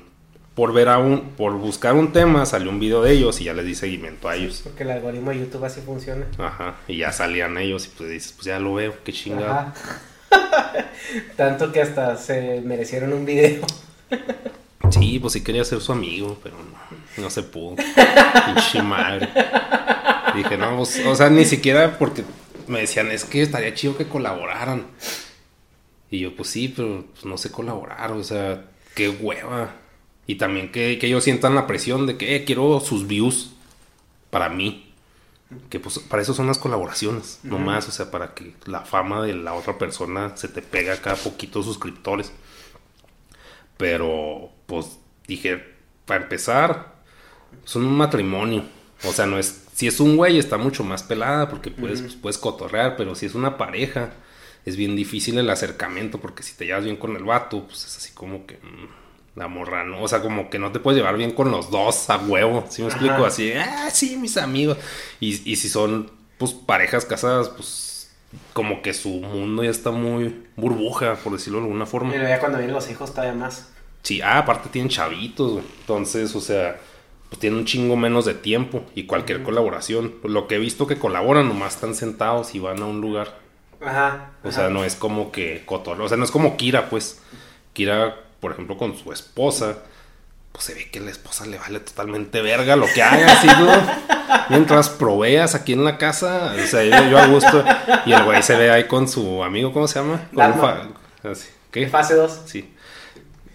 por ver a un, por buscar un tema salió un video de ellos y ya les di seguimiento a ellos. Porque el algoritmo de YouTube así funciona. Ajá. Y ya salían ellos y pues dices, pues ya lo veo, qué chingado. Ajá. Tanto que hasta se merecieron un video. Sí, pues sí quería ser su amigo, pero no, no se pudo. Pinche madre. Dije, no, pues, o sea, ni siquiera porque me decían, es que estaría chido que colaboraran. Y yo, pues sí, pero pues, no sé colaborar, o sea, qué hueva. Y también que, que ellos sientan la presión de que eh, quiero sus views para mí. Que pues para eso son las colaboraciones, no más, o sea, para que la fama de la otra persona se te pega cada poquito suscriptores. Pero, pues, dije, para empezar, es un matrimonio. O sea, no es. Si es un güey, está mucho más pelada porque puedes, pues, puedes cotorrear. Pero si es una pareja, es bien difícil el acercamiento. Porque si te llevas bien con el vato, pues es así como que. mm, la morra, ¿no? O sea, como que no te puedes llevar bien con los dos a huevo. ¿Sí me explico? Así, ah, sí, mis amigos. Y, y si son, pues, parejas casadas, pues, como que su mundo ya está muy burbuja, por decirlo de alguna forma. Pero ya cuando vienen los hijos todavía más. Sí, ah, aparte tienen chavitos, güey. Entonces, o sea, pues tienen un chingo menos de tiempo y cualquier colaboración. Lo que he visto que colaboran, nomás están sentados y van a un lugar. Ajá. O sea, no es como que cotorreo. O sea, no es como Kira, pues. Kira, por ejemplo, con su esposa, pues se ve que la esposa le vale totalmente verga lo que haga, así, güey. Mientras proveas aquí en la casa, o sea, yo, yo a gusto. Y el güey se ve ahí con su amigo, ¿cómo se llama? Con fa- así, ¿Qué? Fase 2. Sí.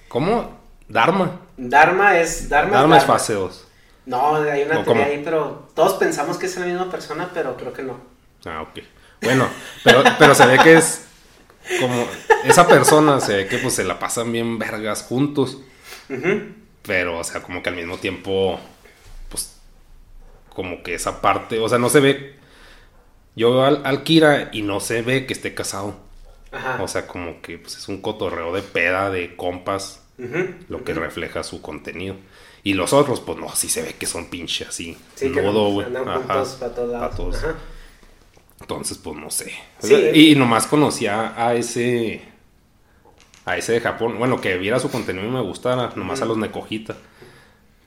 ¿Cómo? Dharma. Dharma es. Dharma, Dharma es Dharma. fase 2. No, hay una ¿O teoría cómo? ahí, pero todos pensamos que es la misma persona, pero creo que no. Ah, ok. Bueno, pero, pero se ve que es como esa persona se ve que pues se la pasan bien vergas juntos. Pero, o sea, como que al mismo tiempo, pues, como que esa parte, o sea, no se ve. Yo veo al, al Kira y no se ve que esté casado. Ajá. O sea, como que pues, es un cotorreo de peda, de compas, lo que refleja su contenido. Y los otros, pues no, sí se ve que son pinche así. Sí, nudo, güey. Ajá, para todos lados. todos. Ajá. Entonces, pues no sé. Sí. sea, y nomás conocía a ese. A ese de Japón. Bueno, que viera su contenido y me gustara. Nomás a los Nekojita.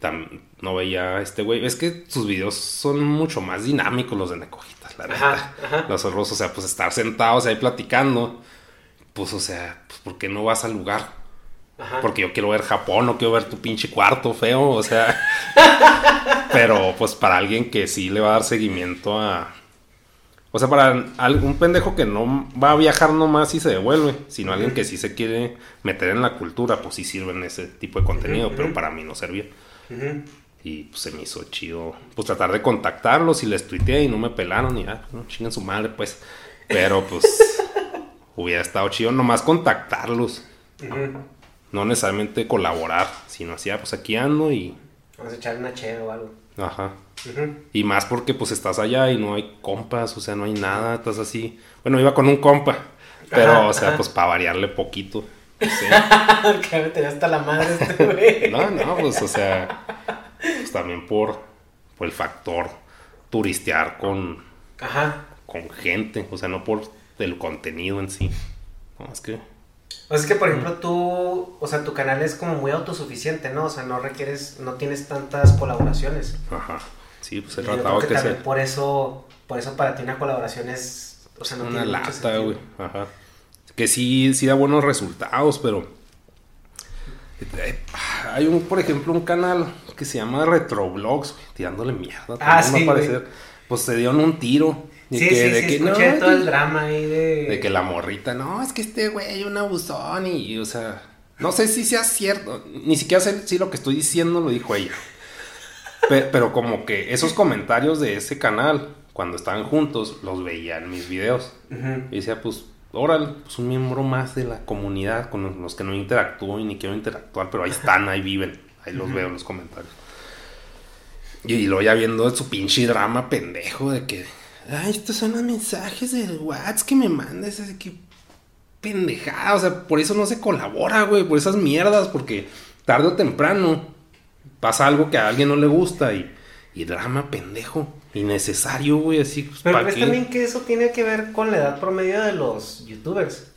Tam- no veía a este güey. Es que sus videos son mucho más dinámicos los de Necojitas, la Ajá, neta. ajá. Los otros, o sea, pues estar sentados ahí platicando. Pues, o sea, pues, ¿por qué no vas al lugar? Ajá. Porque yo quiero ver Japón, no quiero ver tu pinche cuarto feo, o sea. pero pues para alguien que sí le va a dar seguimiento a. O sea, para al- un pendejo que no va a viajar nomás y se devuelve, sino alguien que sí se quiere meter en la cultura, pues sí sirve en ese tipo de contenido, pero para mí no servía. Ujú. Y pues se me hizo chido, pues tratar de contactarlos y les tuiteé y no me pelaron y ya, no chinguen su madre, pues. Pero pues hubiera estado chido nomás contactarlos. No necesariamente colaborar, sino así, ah, pues aquí ando y, Vamos a echar una cheve o algo. ajá. Y más porque pues estás allá y no hay compas, o sea, no hay nada, estás así. Bueno, iba con un compa, pero, Ajá, o sea, ajá. pues para variarle poquito. no sé. hasta la madre este güey. No, no, pues, o sea, pues también por, por el factor turistear con, Ajá. con gente, o sea, no por el contenido en sí. No, es que, O sea, es que, por ejemplo, tú, o sea, tu canal es como muy autosuficiente, ¿no? O sea, no requieres, no tienes tantas colaboraciones. ajá. Sí, pues tratado creo que que sea por eso, por eso para ti una colaboración es, o sea, no una tiene lata, güey. Ajá. Que sí, sí da buenos resultados, pero. eh, Hay un, por ejemplo, un canal que se llama Retroblogs, güey, tirándole mierda. Ah, sí, a parecer. Pues se dieron un tiro. De Sí, que, sí, de sí, que escuché no, todo el que- drama ahí de... de que la morrita, no, es que este güey un abusón y, y, o sea, no sé si sea cierto, ni siquiera sé si lo que estoy diciendo lo dijo ella. Pe- Pero, como que esos comentarios de ese canal, cuando estaban juntos, los veía en mis videos. Y decía, pues, órale, pues un miembro más de la comunidad con los que no interactúo y ni quiero interactuar, pero ahí están, ahí viven, ahí los veo en los comentarios. Y, y luego ya viendo su pinche drama pendejo de que, ay, estos son los mensajes del WhatsApp que me mandas, así que pendejada, o sea, por eso no se colabora, güey, por esas mierdas, porque tarde o temprano pasa algo que a alguien no le gusta y, y drama pendejo, innecesario, güey, así, pues, Pero ¿pa' ves qué? también que eso tiene que ver con la edad promedio de los youtubers.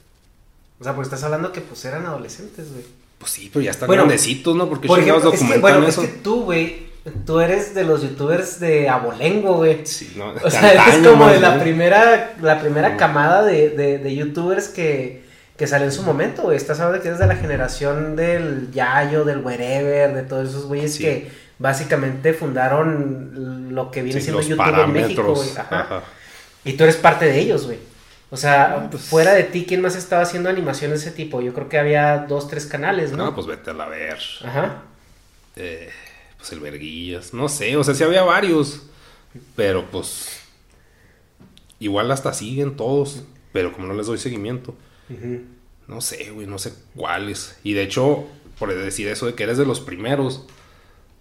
O sea, porque estás hablando que pues eran adolescentes, güey. Pues sí, pero ya están Bueno, grandecitos, ¿no? Porque Por ejemplo, es que, documentan bueno, eso. es que tú, güey, tú eres de los youtubers de abolengo, güey. Sí, no, O sea, eres como de la primera, la primera camada de, de, de youtubers que, que salió en su momento, güey. Estás hablando de que eres de la generación del Yayo, del Wherever, de todos esos güeyes Sí. que básicamente fundaron lo que viene Sí, siendo YouTube en México, parámetros. güey. Ajá. Ajá. Y tú eres parte de ellos, güey. O sea, No, pues- fuera de ti, ¿quién más estaba haciendo animación de ese tipo? Yo creo que había dos, tres canales, ¿no? No, pues vete a la ver. Ajá. Eh, pues el Verguillas. No sé, o sea, sí había varios. Pero pues. Igual hasta siguen todos. Pero como no les doy seguimiento. No sé, güey, no sé cuáles. Y de hecho, por decir eso de que eres de los primeros.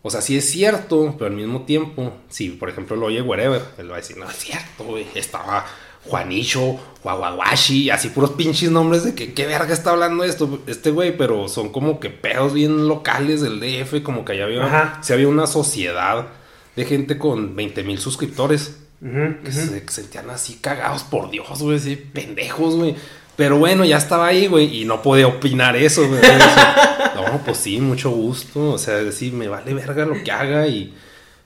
O sea, sí es cierto, pero al mismo tiempo, si por ejemplo lo oye Wherever, él va a decir, no es cierto, güey. Estaba Juanicho, Wawawashi, así puros pinches nombres de que qué verga está hablando esto, este güey, pero son como que pedos bien locales del DF, como que allá había, sí había una sociedad de gente con 20 mil suscriptores que se sentían así cagados por Dios, güey, así pendejos, güey. Pero bueno, ya estaba ahí, güey, y no podía opinar eso, güey. No, pues sí, mucho gusto. O sea, decir, me vale verga lo que haga y...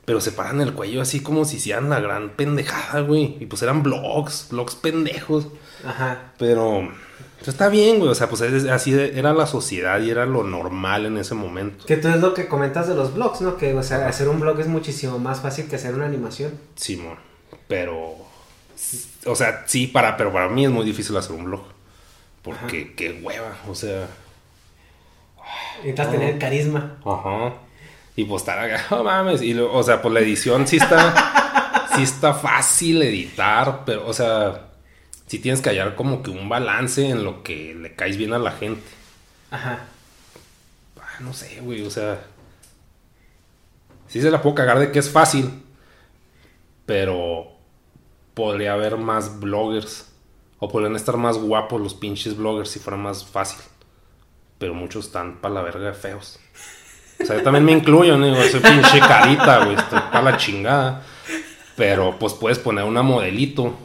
Pero se paran el cuello así como si hicieran la gran pendejada, güey. Y pues eran blogs, blogs pendejos. Ajá. Pero... pues está bien, güey. O sea, pues es- así era la sociedad y era lo normal en ese momento. Que tú es lo que comentas de los blogs, ¿no? Que, o sea, hacer un blog es muchísimo más fácil que hacer una animación. Simón. Pero... O sea, sí, para, pero para mí es muy difícil hacer un blog. Porque qué hueva, o sea... Necesitas tener carisma. Ajá. Y pues estar acá, no mames. Y lo- o sea, pues la edición sí está. sí está fácil editar, pero, o sea. sí tienes que hallar como que un balance en lo que le caes bien a la gente. Ajá. Ah, no sé, güey, o sea. Sí se la puedo cagar de que es fácil. Pero podría haber más bloggers. O podrían estar más guapos los pinches bloggers si fuera más fácil. Pero muchos están para la verga de feos. O sea, yo también me incluyo, ¿no? Soy pinche carita, güey. Estoy para la chingada. Pero pues puedes poner una modelito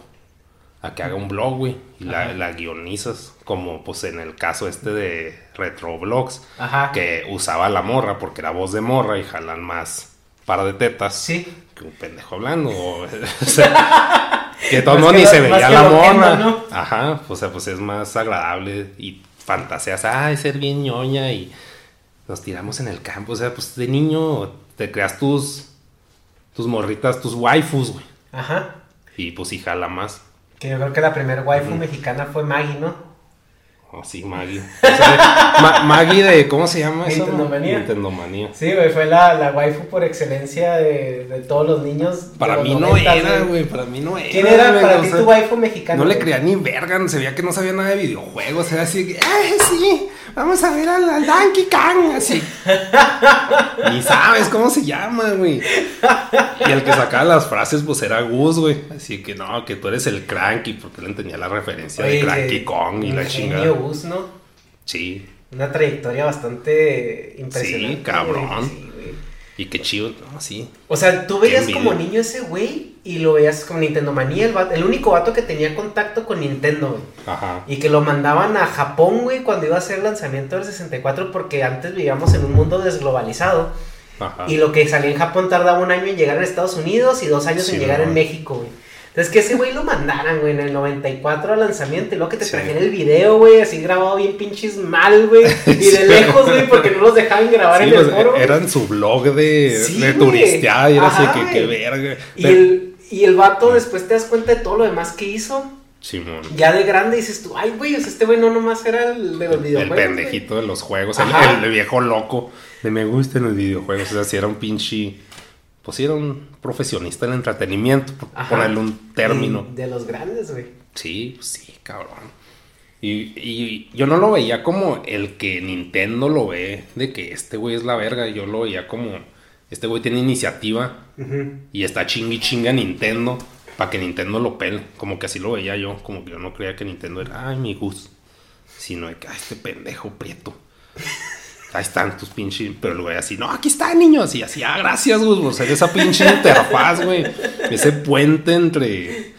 a que haga un blog, güey. Y la, la guionizas. Como pues en el caso este de Retroblogs. Ajá. Que usaba la morra porque era voz de morra y jalan más par de tetas. Sí. Que un pendejo hablando. o- o sea, que modos que ni se veía la morra. ¿no? Ajá. O sea, pues es más agradable y fantaseas. Ah, ser bien ñoña y nos tiramos en el campo. O sea, pues de niño te creas tus, tus morritas, tus waifus, güey. Ajá. Y pues sí jala más. Que yo creo que la primera waifu mexicana fue Maggie, ¿no? Oh, sí, Maggie. O sea, Ma- Maggie de, ¿cómo se llama eso? Nintendomanía. Nintendomanía. Sí, güey, fue la, la waifu por excelencia de, de todos los niños. Para los mí no 90, era, güey. Para mí no era. ¿Quién era güey, para ti tu waifu mexicana? No le creía ni verga, se veía que no sabía nada de videojuegos, era así ¡ay, sí! Vamos a ver al, al Donkey Kong, así. Ni sabes cómo se llama, güey. Y el que sacaba las frases, pues era Gus, güey. Así que no, que tú eres el Cranky, porque él entendía la referencia de Cranky Kong y la chingada. Gus, ¿no? Sí, Una trayectoria bastante impresionante. Sí, cabrón. güey, sí, güey. Y qué chido, no, sí. O sea, tú veías como niño ese güey y lo veías como Nintendo Manía, el, vato- el único vato que tenía contacto con Nintendo, güey. Ajá. Y que lo mandaban a Japón, güey, cuando iba a hacer el lanzamiento del 64, porque antes vivíamos en un mundo desglobalizado. Ajá. Y lo que salía en Japón tardaba un año en llegar a Estados Unidos y dos años Sí, en llegar no. en México, güey. Entonces que ese güey lo mandaran, güey, en el 94 al lanzamiento y luego que te Sí. trajera el video, güey, así grabado bien pinches mal, güey. Y de Sí. lejos, güey, porque no los dejaban grabar Sí, en el pues, foro. güey. era en su blog de, Sí, de turisteada y era así que, qué verga. Y Pero- el, y el vato después te das cuenta de todo lo demás que hizo. Simón. Ya de grande dices tú, ay, güey, o sea, este güey no nomás era el de los El videojuegos. güey". pendejito de los juegos, el, el viejo loco de me gustan los videojuegos. O sea, si era un pinche. Pues sí, era un profesionista del entretenimiento, por Ajá. ponerle un término. De los grandes, güey. Sí, sí, cabrón. Y, y yo no lo veía como el que Nintendo lo ve, de que este güey es la verga. Yo lo veía como. Este güey tiene iniciativa Ujú. y está chingui chinga Nintendo para que Nintendo lo pele. Como que así lo veía yo. Como que yo no creía que Nintendo era, ay, mi Gus. Sino de que, ay, este pendejo prieto. Ahí están tus pinches. Pero luego así, no, aquí está, niño. Así, así, ah, gracias, Gus, por ser esa pinche interfaz, güey. Ese puente entre.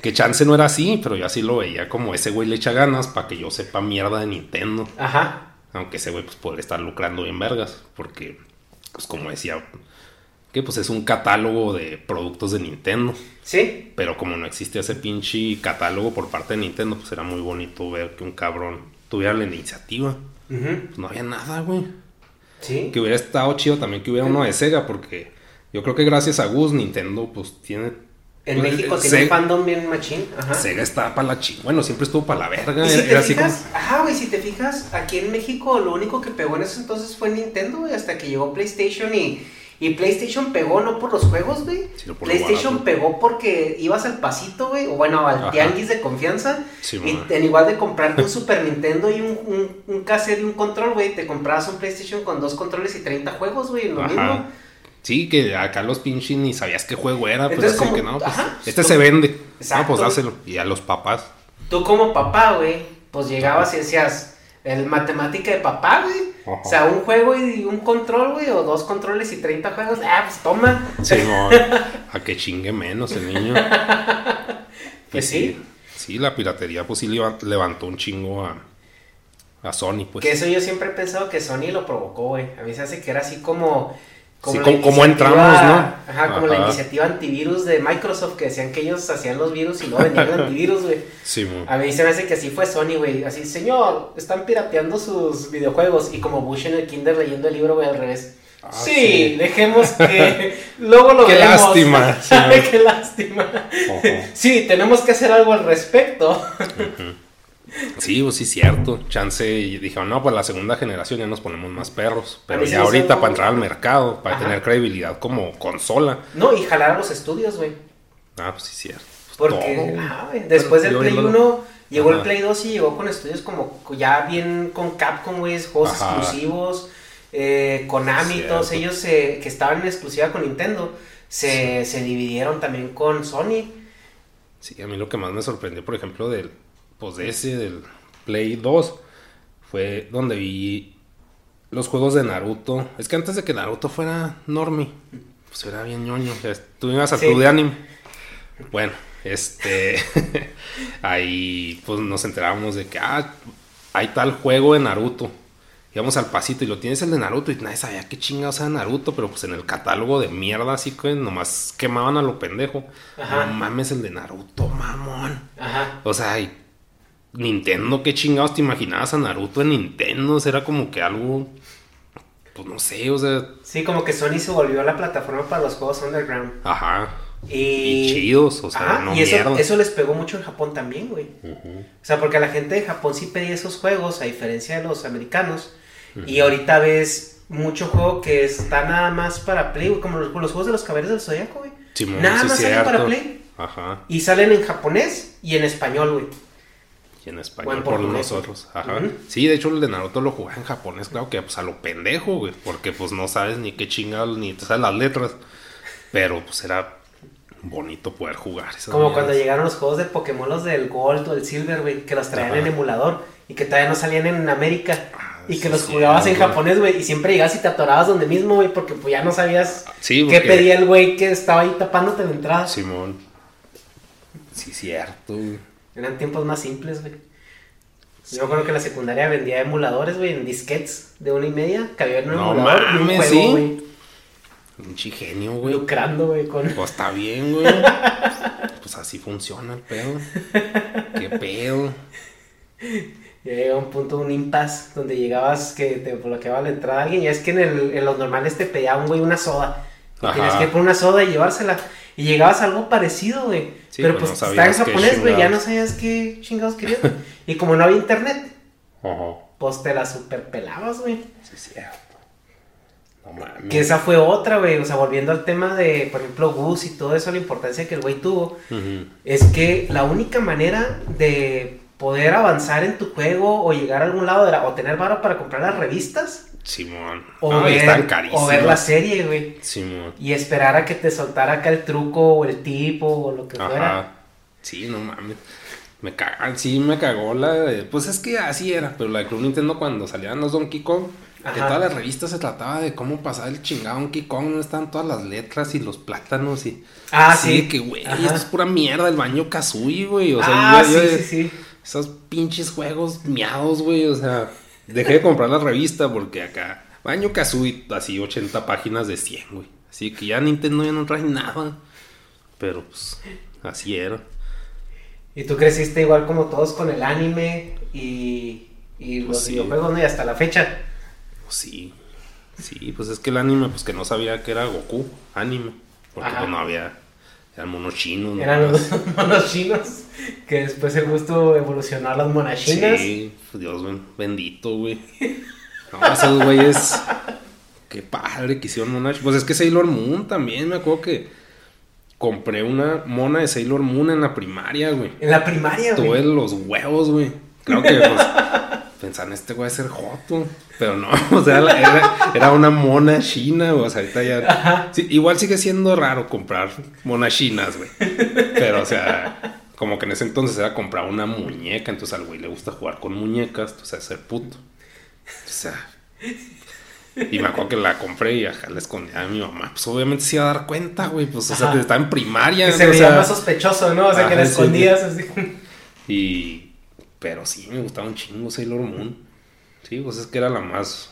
Que chance no era así, pero yo así lo veía como ese güey le echa ganas para que yo sepa mierda de Nintendo. Ajá. Aunque ese güey pues podría estar lucrando bien vergas. Porque, pues como decía, que pues es un catálogo de productos de Nintendo. Sí. Pero como no existe ese pinche catálogo por parte de Nintendo, pues era muy bonito ver que un cabrón tuviera la iniciativa. Pues no había nada, güey. Sí. Que hubiera estado chido también que hubiera uno de Sega, porque yo creo que gracias a Gus, Nintendo pues tiene... En pues, México tiene un fandom bien machín. Ajá. Sega está para la chingada. Bueno, siempre estuvo para la verga. Si Era, como... fijas, ajá, güey, si te fijas, aquí en México lo único que pegó en ese entonces fue Nintendo, güey, hasta que llegó PlayStation y, y PlayStation pegó no por los juegos, güey. PlayStation pegó porque ibas al pasito, güey, o bueno, al Ajá. tianguis de confianza. Sí, y en igual de comprarte un Super Nintendo y un, un, un cassette y un control, güey, te comprabas un PlayStation con dos controles y 30 juegos, güey, lo mismo. Ajá. Sí, que acá los pinches ni sabías qué juego era, pues Entonces, así como- que no, pues, ajá, este tú- se vende. Exacto. No, pues dáselo. Y a los papás. Tú como papá, güey, pues llegabas y decías, el matemática de papá, güey. Ajá. O sea, un juego y un control, güey, o dos controles y 30 juegos. Ah, pues toma. Sí, no, a que chingue menos el niño. Pues sí. Sí, la piratería pues sí leva- levantó un chingo a, a Sony, pues. Que eso yo siempre he pensado que Sony lo provocó, güey. A mí se hace que era así como... Sí, como- como iniciativa- entramos, ¿no? Ajá, como la iniciativa antivirus de Microsoft que decían que ellos hacían los virus y no vendían el antivirus, güey. Sí. A mí se me hace que así fue Sony, güey. Así, señor, están pirateando sus videojuegos. Y como Bush en el Kinder leyendo el libro, güey, al revés. Ah, sí, sí. dejemos que luego lo Qué veremos. lástima, sí. Qué lástima. Sí, tenemos que hacer algo al respecto. Sí, pues sí, cierto. Chance y dijeron, no, pues la segunda generación ya nos ponemos más perros. Pero mí se ya ahorita algo- para entrar al mercado, para Ajá. tener credibilidad como consola. No, y jalar a los estudios, güey. Ah, pues sí, cierto. Pues Porque güey, después del Play lo- 1 llegó el. Play 2 y llegó con estudios como ya bien con Capcom, güey, juegos Ajá. exclusivos, eh, Konami, todos ellos que estaban en exclusiva con Nintendo, se, se dividieron también con Sony. Sí, a mí lo que más me sorprendió, por ejemplo, del, pues de ese, del Play 2, fue donde vi los juegos de Naruto. Es que antes de que Naruto fuera normie, pues era bien ñoño. O sea, tú ibas al Sí. club de anime. Bueno, este, ahí pues nos enterábamos de que, ah, hay tal juego de Naruto. Íbamos al pasito y lo tienes el de Naruto y nadie sabía qué chingados era Naruto, pero pues en el catálogo de mierda así que nomás quemaban a lo pendejo. Ajá. No mames el de Naruto, mamón. Ajá. O sea, y Nintendo, qué chingados te imaginabas a Naruto en Nintendo, O sea, era como que algo, pues no sé, o sea, Sí, como que Sony se volvió la plataforma para los juegos underground. ajá. Y, Y chidos, o sea, Ajá, no y eso, mierda. eso les pegó mucho en Japón también, güey. O sea, porque la gente de Japón sí pedía esos juegos, a diferencia de los americanos. Y ahorita ves mucho juego que está nada más para Play, güey, como los, los juegos de los caballeros del Zodiaco, güey. Simón, nada sí, más salen para Play. Ajá. Y salen en japonés y en español, güey. Y en español por nosotros. Ajá. Sí, de hecho el de Naruto lo jugaba en japonés, claro que pues a lo pendejo, güey. Porque pues no sabes ni qué chingados, ni te sabes las letras. Pero pues era bonito poder jugar. esas Como cuando llegaron los juegos de Pokémon, los del Gold o el Silver, güey, que los traían Ajá. en emulador y que todavía no salían en América. Ah, y que los sí, jugabas en japonés, güey, y siempre llegabas y te atorabas donde mismo, güey, porque pues ya no sabías Sí, qué pedía el güey que estaba ahí tapándote la entrada. Simón. Sí, cierto, güey. Eran tiempos más simples, güey. Yo me acuerdo que en la secundaria vendía emuladores, güey, en disquets de una y media, que había en un No emulador y un juego, ¿sí? güey, Un genio, güey. lucrando, güey, con... Pues está bien, güey. Pues así funciona el pedo. Qué pedo. Ya llegaba un punto, un impasse, donde llegabas que te bloqueaba la entrada a alguien. Ya es que en, el- en los normales te pedía un güey una soda. Y tenías que ir por una soda y llevársela. Y llegabas a algo parecido, güey. Sí, Pero pues pues no estaba en japonés, güey. Ya no sabías qué chingados querías. y como no había internet, Ajá. pues te la super pelabas, güey. Sí, cierto. No mames. Que esa fue otra, güey. O sea, volviendo al tema de, por ejemplo, Gus y todo eso, la importancia que el güey tuvo. Es que la única manera de poder avanzar en tu juego o llegar a algún lado era o tener varo para comprar las revistas Simón. o, No, ver, o ver la serie, güey. Simón. Y esperar a que te soltara acá el truco o el tipo o lo que fuera. Ajá. Sí, no mames. Me cagan, sí, me cagó la de- Pues es que así era, pero la de Club Nintendo cuando salían los Donkey Kong, que todas las revistas se trataba de cómo pasar el chingado Donkey Kong, no estaban todas las letras y los plátanos y... Ah, sí. de que, güey, esto es pura mierda, el baño Kazooie, güey. O sea, ah, yo- yo- sí, sí, sí. Esos pinches juegos miados, güey. O sea, dejé de comprar la revista porque acá. Baño Kazooie, así 80 páginas de 100, güey. Así que ya Nintendo ya no trae nada. Pero pues, así era. Y tú creciste igual como todos con el anime y, y los Pues sí. videojuegos, ¿no? Y hasta la fecha. Pues sí. Sí, pues es que el anime, pues que no sabía que era Goku, anime. Porque Ajá. pues no había. Eran monos chinos. Eran nomás. los monos chinos que después el gusto evolucionó a las monachinas. Sí, pues, Dios ben- bendito, güey. No, esos güeyes. Qué padre que hicieron Monash. Pues es que Sailor Moon también, me acuerdo que compré una mona de Sailor Moon en la primaria, güey. En la primaria, Tuve güey. los huevos, güey. Claro que, pues, pensaban, este güey va a ser joto. Pero no, o sea, la- era, era una mona china, güey. O sea, ahorita ya. Sí, igual sigue siendo raro comprar monas chinas, güey. Pero, o sea, como que en ese entonces era comprar una muñeca. Entonces al güey le gusta jugar con muñecas, o sea, ser puto. O sea. Y me acuerdo que la compré y acá la escondía a mi mamá. Pues obviamente se iba a dar cuenta, güey. Pues, o sea, Ajá. que estaba en primaria. Que se veía sea, más sospechoso, ¿no? O sea, que Ajá, la sí. escondías así. y. Pero sí, me gustaba un chingo Sailor Moon. Sí, pues es que era la más.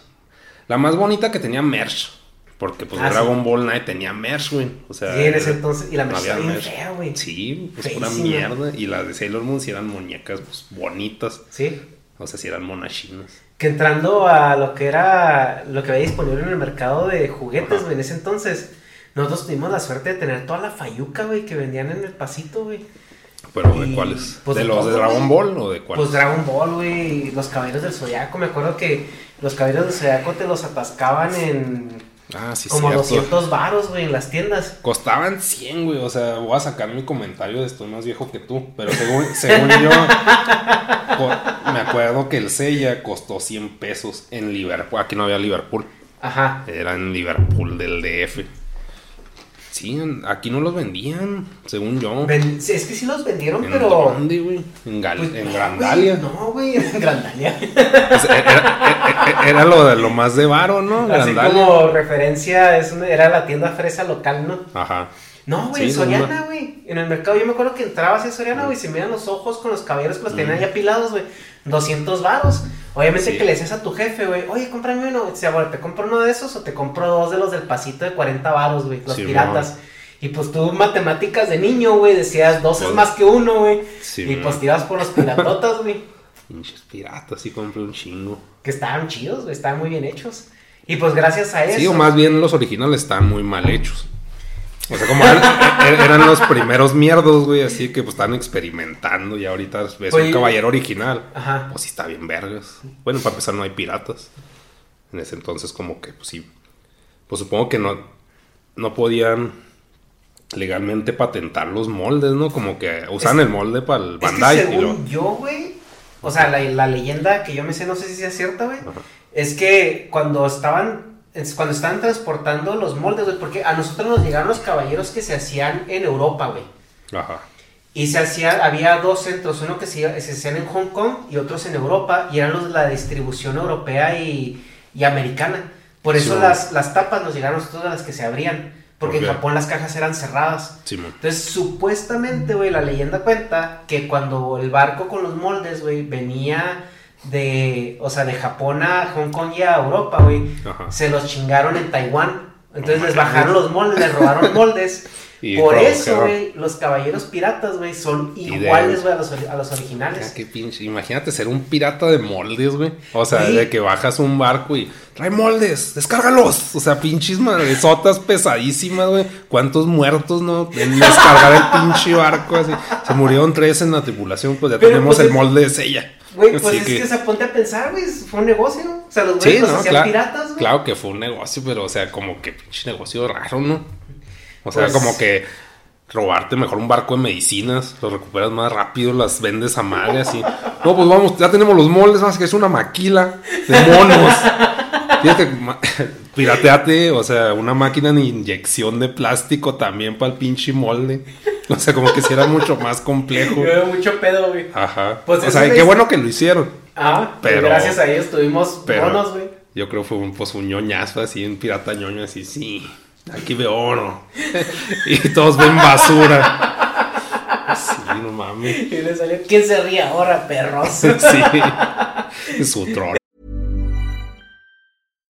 La más bonita que tenía Merch. Porque pues Ah, sí. Dragon Ball nadie tenía Merch, güey. O sea. Sí, en ese entonces. Y la merch estaba bien fea, güey. Sí, pues pura Feísima. mierda. Y las de Sailor Moon sí eran muñecas pues, bonitas. Sí. O sea, sí eran monachinas. Que entrando a lo que era. Lo que había disponible en el mercado de juguetes, güey, en ese entonces. Nosotros tuvimos la suerte de tener toda la fayuca, güey, que vendían en el pasito, güey. Pero ¿de cuáles? pues, ¿De de los de Dragon. Ball o de cuáles? Pues Dragon Ball, güey, los caballeros del Zodiaco. Me acuerdo que los caballeros del Zodiaco te los atascaban en, Ah, sí, como cierto. 200 varos, güey, en las tiendas. Costaban 100, güey. O sea, voy a sacar mi comentario de estoy más viejo que tú. Pero según, según yo, me acuerdo que el Sella costó 100 pesos en Liverpool. Aquí no había Liverpool. Ajá. Era en Liverpool del DF. Sí, aquí no los vendían, según yo. Ven- sí, es que sí los vendieron, ¿En pero... dónde, güey? En, Gal- Pues, en Grandalia. No, güey, en Grandalia. Pues, era, era- era lo, de lo más de varo, ¿no? Así Grandalia. como referencia, es una- era la tienda fresa local, ¿no? Ajá. No, güey, Sí, Soriana. En el mercado, yo me acuerdo que entrabas en Soriana, güey, se miran los ojos con los caballeros que los tenían ya apilados, güey. 200 varos. Obviamente Sí. que le decías a tu jefe, güey, oye, cómprame uno. Decía, bueno, ¿te compro uno de esos o te compro dos de los del pasito de 40 varos, güey? Los Sí, piratas. Y pues tú, matemáticas de niño, güey, decías dos es Pues, más que uno, güey. sí, y pues te ibas por los piratotas, güey. Pinches piratas, sí compré un chingo. Que estaban chidos, güey, estaban muy bien hechos. Y pues gracias a eso. Sí, o más bien los originales están muy mal hechos. O sea, como eran, er- eran los primeros mierdos, güey, así que pues están experimentando y ahorita ves Oye, un caballero original. Ajá. Pues sí está bien vergas. Bueno, para empezar no hay piratas. En ese entonces como que pues sí. Pues supongo que no, no podían legalmente patentar los moldes, ¿no? Como que usan Es- el molde para el Es que Bandai. y según lo- yo, güey, o sea, la, la leyenda que yo me sé, no sé si sea cierta, güey, es que cuando estaban, es cuando estaban transportando los moldes, güey, porque a nosotros nos llegaron los caballeros que se hacían en Europa, güey. Ajá. Y se hacía, había dos centros, uno que se, se hacían en Hong Kong y otros en Europa, y eran los de la distribución europea y, y americana. Por eso Sí. las, las tapas nos llegaron de las que se abrían, porque Ok. en Japón las cajas eran cerradas. Simón. Entonces, supuestamente, güey, la leyenda cuenta que cuando el barco con los moldes, güey, venía de, o sea, de Japón a Hong Kong y a Europa, güey, se los chingaron en Taiwán. Entonces les bajaron los moldes, les robaron moldes. Y Por eso, güey, los caballeros piratas, güey, son iguales, güey, a los, a los Ah, originales. qué pinche. Imagínate ser un pirata de moldes, güey. O sea, de que bajas un barco y trae moldes, descárgalos. O sea, pinches madresotas pesadísimas, güey. ¿Cuántos muertos, no? En descargar el pinche barco, así. Se murieron tres en la tripulación, pues ya Pero, tenemos pues, el molde de sella. Güey, pues Así es que... se ponte a pensar, güey, fue un negocio. O sea, los güeyes Sí, los no, hacían claro, piratas, güey. claro que fue un negocio, pero o sea, como que pinche negocio raro, ¿no? O sea, Pues- como que robarte mejor un barco de medicinas, lo recuperas más rápido, las vendes a madre así. No, pues vamos, ya tenemos los moldes, más que es una maquila de monos. Fíjate, pirateate, o sea, una máquina de inyección de plástico también para el pinche molde. O sea, como que si era mucho más complejo. Yo veo mucho pedo, güey. Ajá. Pues o sea, qué bueno que lo hicieron. Ah, pero Pero- gracias a ellos tuvimos Pero bonos, güey. yo creo que fue un, pues, un ñoñazo así, un pirata ñoño así, sí, aquí veo oro. y todos ven basura. Sí, no mames. Y le salió, ¿quién se ríe ahora, perros? Sí. Su troll.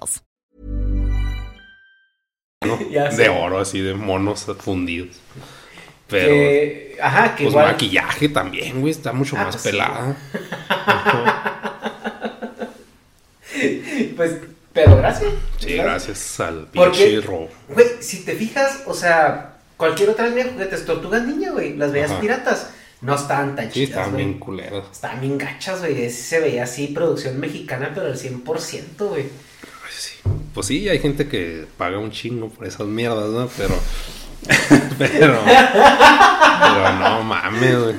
De oro, así, de monos fundidos. Pero, Que- ajá, que pues igual. maquillaje también, güey, está mucho Ah, más pues sí. pelada. Pues, pero gracias. Sí, gracias al pinche robo. Güey, si te fijas, o sea, cualquier otra línea de juguetes, tortugas niña, güey, las veías Ajá. piratas, no estaban tan Sí, chidas, estaban güey. bien culeros. Estaban bien gachas, güey. ese Se veía así, producción mexicana, pero al 100%, güey. Pues sí. Pues sí, hay gente que paga un chingo por esas mierdas, ¿no? Pero. pero. Pero no mames, güey.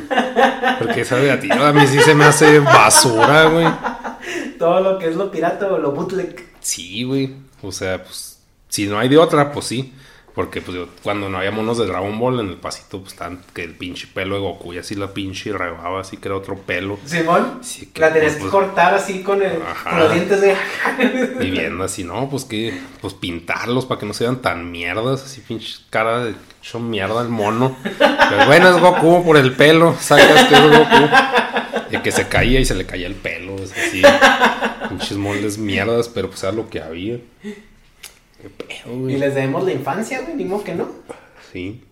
Porque esa de a ti, a mí sí se me hace basura, güey. Todo lo que es lo pirata o lo bootleg. Sí, güey. O sea, pues. si no hay de otra, pues sí. Porque pues, yo- cuando no había monos de Dragon Ball en el pasito, pues estaban que el pinche pelo de Goku y así la pinche rebaba, así que era otro pelo. Simón, Sí, que, la tenías pues, que cortar así con, el, con los dientes de... Y viendo así, no, pues que, pues pintarlos para que no se vean tan mierdas, así pinche cara de hecho mierda el mono. Pero bueno, es Goku por el pelo, sacas que es Goku. Y que se caía y se le caía el pelo, es así. Pinches moldes mierdas, pero pues era lo que había. Y les debemos la infancia, güey, ni modo que no. Sí.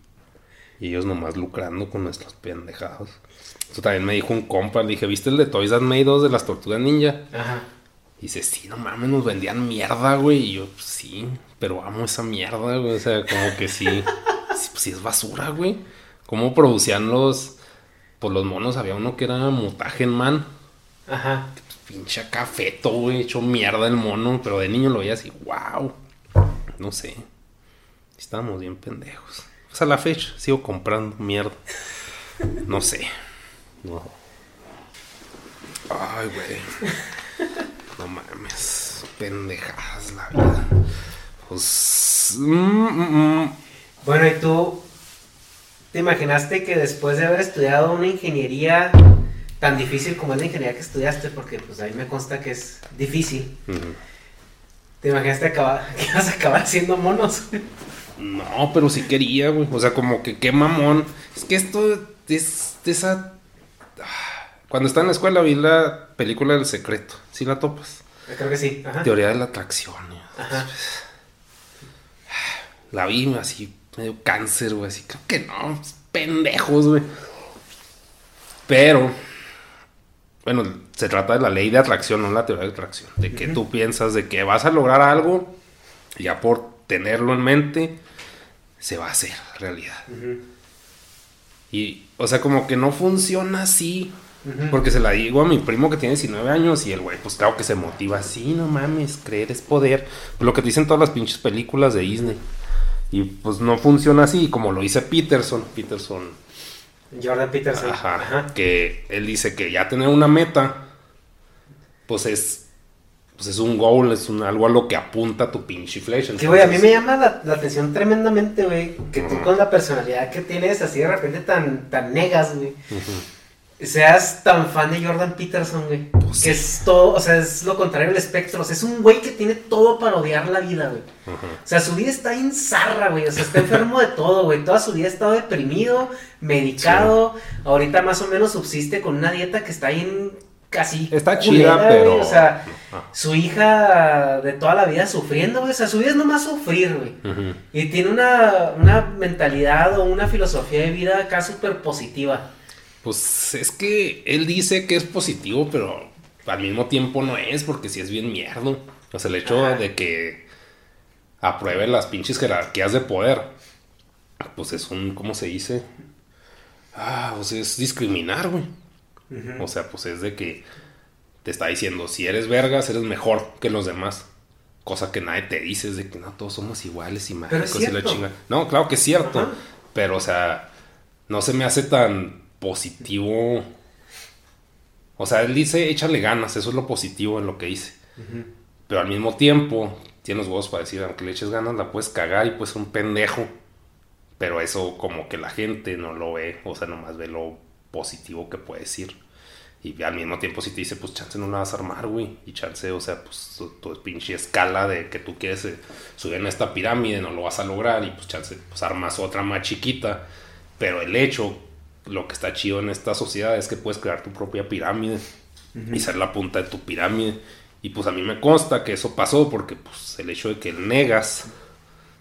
Y ellos nomás lucrando con nuestros pendejados. Eso también me dijo un compa, le dije, ¿viste el de Toys That Made 2 de las tortugas ninja? Ajá. Y dice, sí, no mames, nos vendían mierda, güey. Y yo, "Pues sí, pero amo esa mierda, güey. O sea, como que sí. sí, pues sí es basura, güey. ¿Cómo producían los. Pues los monos, había uno que era Mutagen Man. Ajá. Pinche cafeto, güey. Hecho mierda el mono. Pero de niño lo veía así, wow. No sé. Estábamos bien pendejos. O sea, a la fecha sigo comprando mierda. No sé. No. Ay, güey. No mames. Pendejadas la vida. Pues. mm, mm, mm. Bueno, ¿y tú te imaginaste que después de haber estudiado una ingeniería tan difícil como es la ingeniería que estudiaste, porque pues a mí me consta que es difícil. Te imaginaste acabar, que ibas a acabar siendo monos? No, pero sí quería, güey. O sea, como que qué mamón. Es que esto es de esa. Ah, Cuando estaba en la escuela vi la película del secreto. ¿Sí la topas? Creo que sí. Ajá. Teoría de la atracción. Ajá. La vi así, medio cáncer, güey. Así, creo que no. pues, Pendejos, güey. Pero. Bueno, se trata de la ley de atracción, no la teoría de atracción. De que tú piensas de que vas a lograr algo, y ya por tenerlo en mente, se va a hacer realidad. Y, o sea, como que no funciona así. Porque se la digo a mi primo que tiene 19 años y el güey, pues claro que se motiva así, no mames, creer es poder. Lo que te dicen todas las pinches películas de Disney. Y pues no funciona así, como lo dice Peterson. Peterson, Jordan Peterson. ajá, Ajá. que él dice que ya tener una meta, pues es, pues es un goal, es un, algo a lo que apunta tu pinche flecha. Que, güey, a mí me llama la, la atención tremendamente, güey, que tú con la personalidad que tienes así de repente tan, tan negas, güey, seas tan fan de Jordan Peterson, güey. Pues que es todo, o sea, es lo contrario del espectro. O sea, es un güey que tiene todo para odiar la vida, güey. O sea, su vida está en zarra, güey. O sea, está enfermo de todo, güey. Toda su vida ha estado deprimido, medicado. Ahorita más o menos subsiste con una dieta que está ahí en casi. Está chida, güey. pero- O sea, Ajá. su hija de toda la vida sufriendo, güey. O sea, su vida es nomás sufrir, güey. Y tiene una, una mentalidad o una filosofía de vida acá súper positiva. Pues es que él dice que es positivo, pero al mismo tiempo no es, porque si es bien mierdo. O sea, el hecho Ajá. de que apruebe las pinches jerarquías de poder, pues es un, ¿cómo se dice? Ah, pues es discriminar, güey. O sea, pues es de que te está diciendo, si eres vergas, eres mejor que los demás. Cosa que nadie te dice, es de que no, todos somos iguales y mágicos y la chinga. No, claro que es cierto. Pero, o sea, no se me hace tan positivo. O sea, él dice, échale ganas, eso es lo positivo en lo que dice. Pero al mismo tiempo, tiene los huevos para decir, aunque le eches ganas, la puedes cagar y pues un pendejo. Pero eso como que la gente no lo ve, o sea, nomás ve lo positivo que puede decir. Y al mismo tiempo si te dice, pues chance no la vas a armar, güey. Y chance, o sea, pues tu, tu pinche escala de que tú quieres eh, subir en esta pirámide, no lo vas a lograr. Y pues chance, pues armas otra más chiquita. Pero el hecho, lo que está chido en esta sociedad es que puedes crear tu propia pirámide y ser la punta de tu pirámide. Y pues a mí me consta que eso pasó porque pues el hecho de que el negas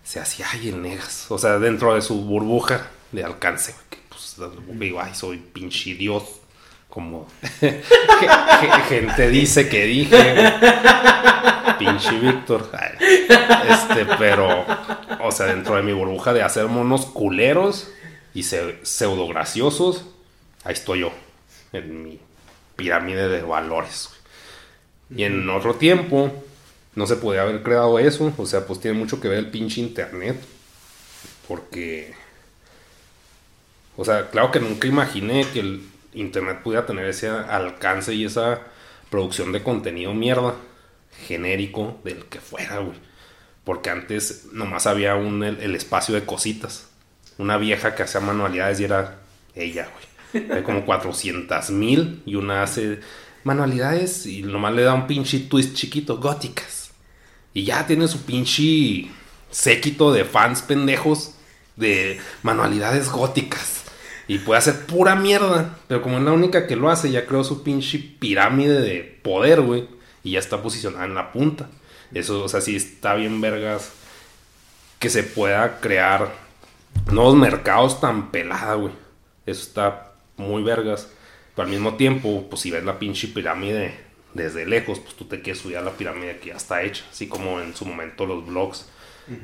se hacía, ay, el negas. O sea, dentro de su burbuja de alcance, güey, que pues digo, ay, soy pinche Dios. Como ge- ge- gente dice que dije, pinche Víctor. Este, pero, o sea, dentro de mi burbuja de hacer monos culeros y se- pseudo graciosos, ahí estoy yo, en mi pirámide de valores. Y en otro tiempo, no se podía haber creado eso, o sea, pues tiene mucho que ver el pinche internet, porque, o sea, claro que nunca imaginé que el internet pudiera tener ese alcance y esa producción de contenido mierda genérico del que fuera, güey. Porque antes nomás había un, el, el espacio de cositas. Una vieja que hacía manualidades y era ella, güey. Hay como 400 mil y una hace manualidades y nomás le da un pinche twist chiquito, góticas. Y ya tiene su pinche séquito de fans pendejos de manualidades góticas. Y puede hacer pura mierda. Pero como es la única que lo hace, ya creó su pinche pirámide de poder, güey. Y ya está posicionada en la punta. Eso, o sea, sí está bien vergas que se pueda crear nuevos mercados tan pelada, güey. Eso está muy vergas. Pero al mismo tiempo, pues si ves la pinche pirámide desde lejos, pues tú te quieres subir a la pirámide que ya está hecha. Así como en su momento los blogs.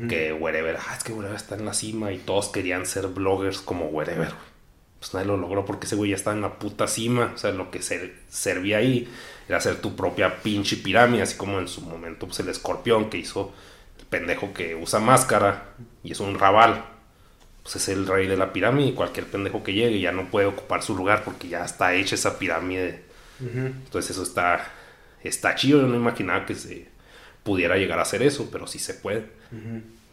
Que Wherever, ah, es que Wherever está en la cima y todos querían ser bloggers como Wherever, güey. Pues nadie lo logró porque ese güey ya está en la puta cima. O sea, lo que se servía ahí era hacer tu propia pinche pirámide, así como en su momento pues el escorpión que hizo el pendejo que usa máscara y es un rabal. Pues es el rey de la pirámide y cualquier pendejo que llegue ya no puede ocupar su lugar porque ya está hecha esa pirámide. Entonces eso está, está chido. Yo no imaginaba que se pudiera llegar a hacer eso, pero sí se puede.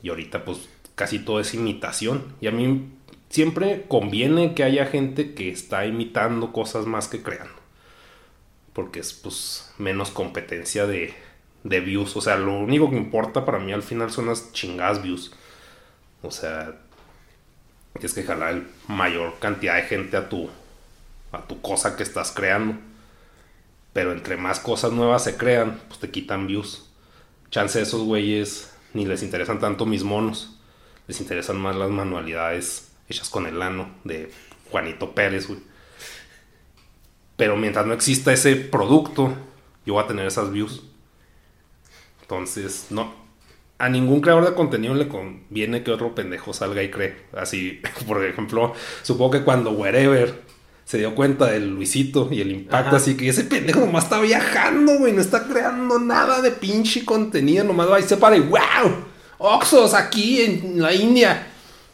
Y ahorita pues casi todo es imitación. Y a mí siempre conviene que haya gente que está imitando cosas más que creando. Porque es pues menos competencia de, de views. O sea, lo único que importa para mí al final son las chingadas views. O sea, tienes que jalar el mayor cantidad de gente a tu, a tu cosa que estás creando. Pero entre más cosas nuevas se crean, pues te quitan views. Chance de esos güeyes ni les interesan tanto mis monos. Les interesan más las manualidades hechas con el ano de Juanito Pérez, güey. Pero mientras no exista ese producto, yo voy a tener esas views. Entonces, no. A ningún creador de contenido le conviene que otro pendejo salga y cree. Así, por ejemplo, supongo que cuando Wherever se dio cuenta del Luisito y el impacto, Ajá. así que ese pendejo nomás está viajando, güey, no está creando nada de pinche contenido, nomás va y se para y wow, Oxos aquí en la India.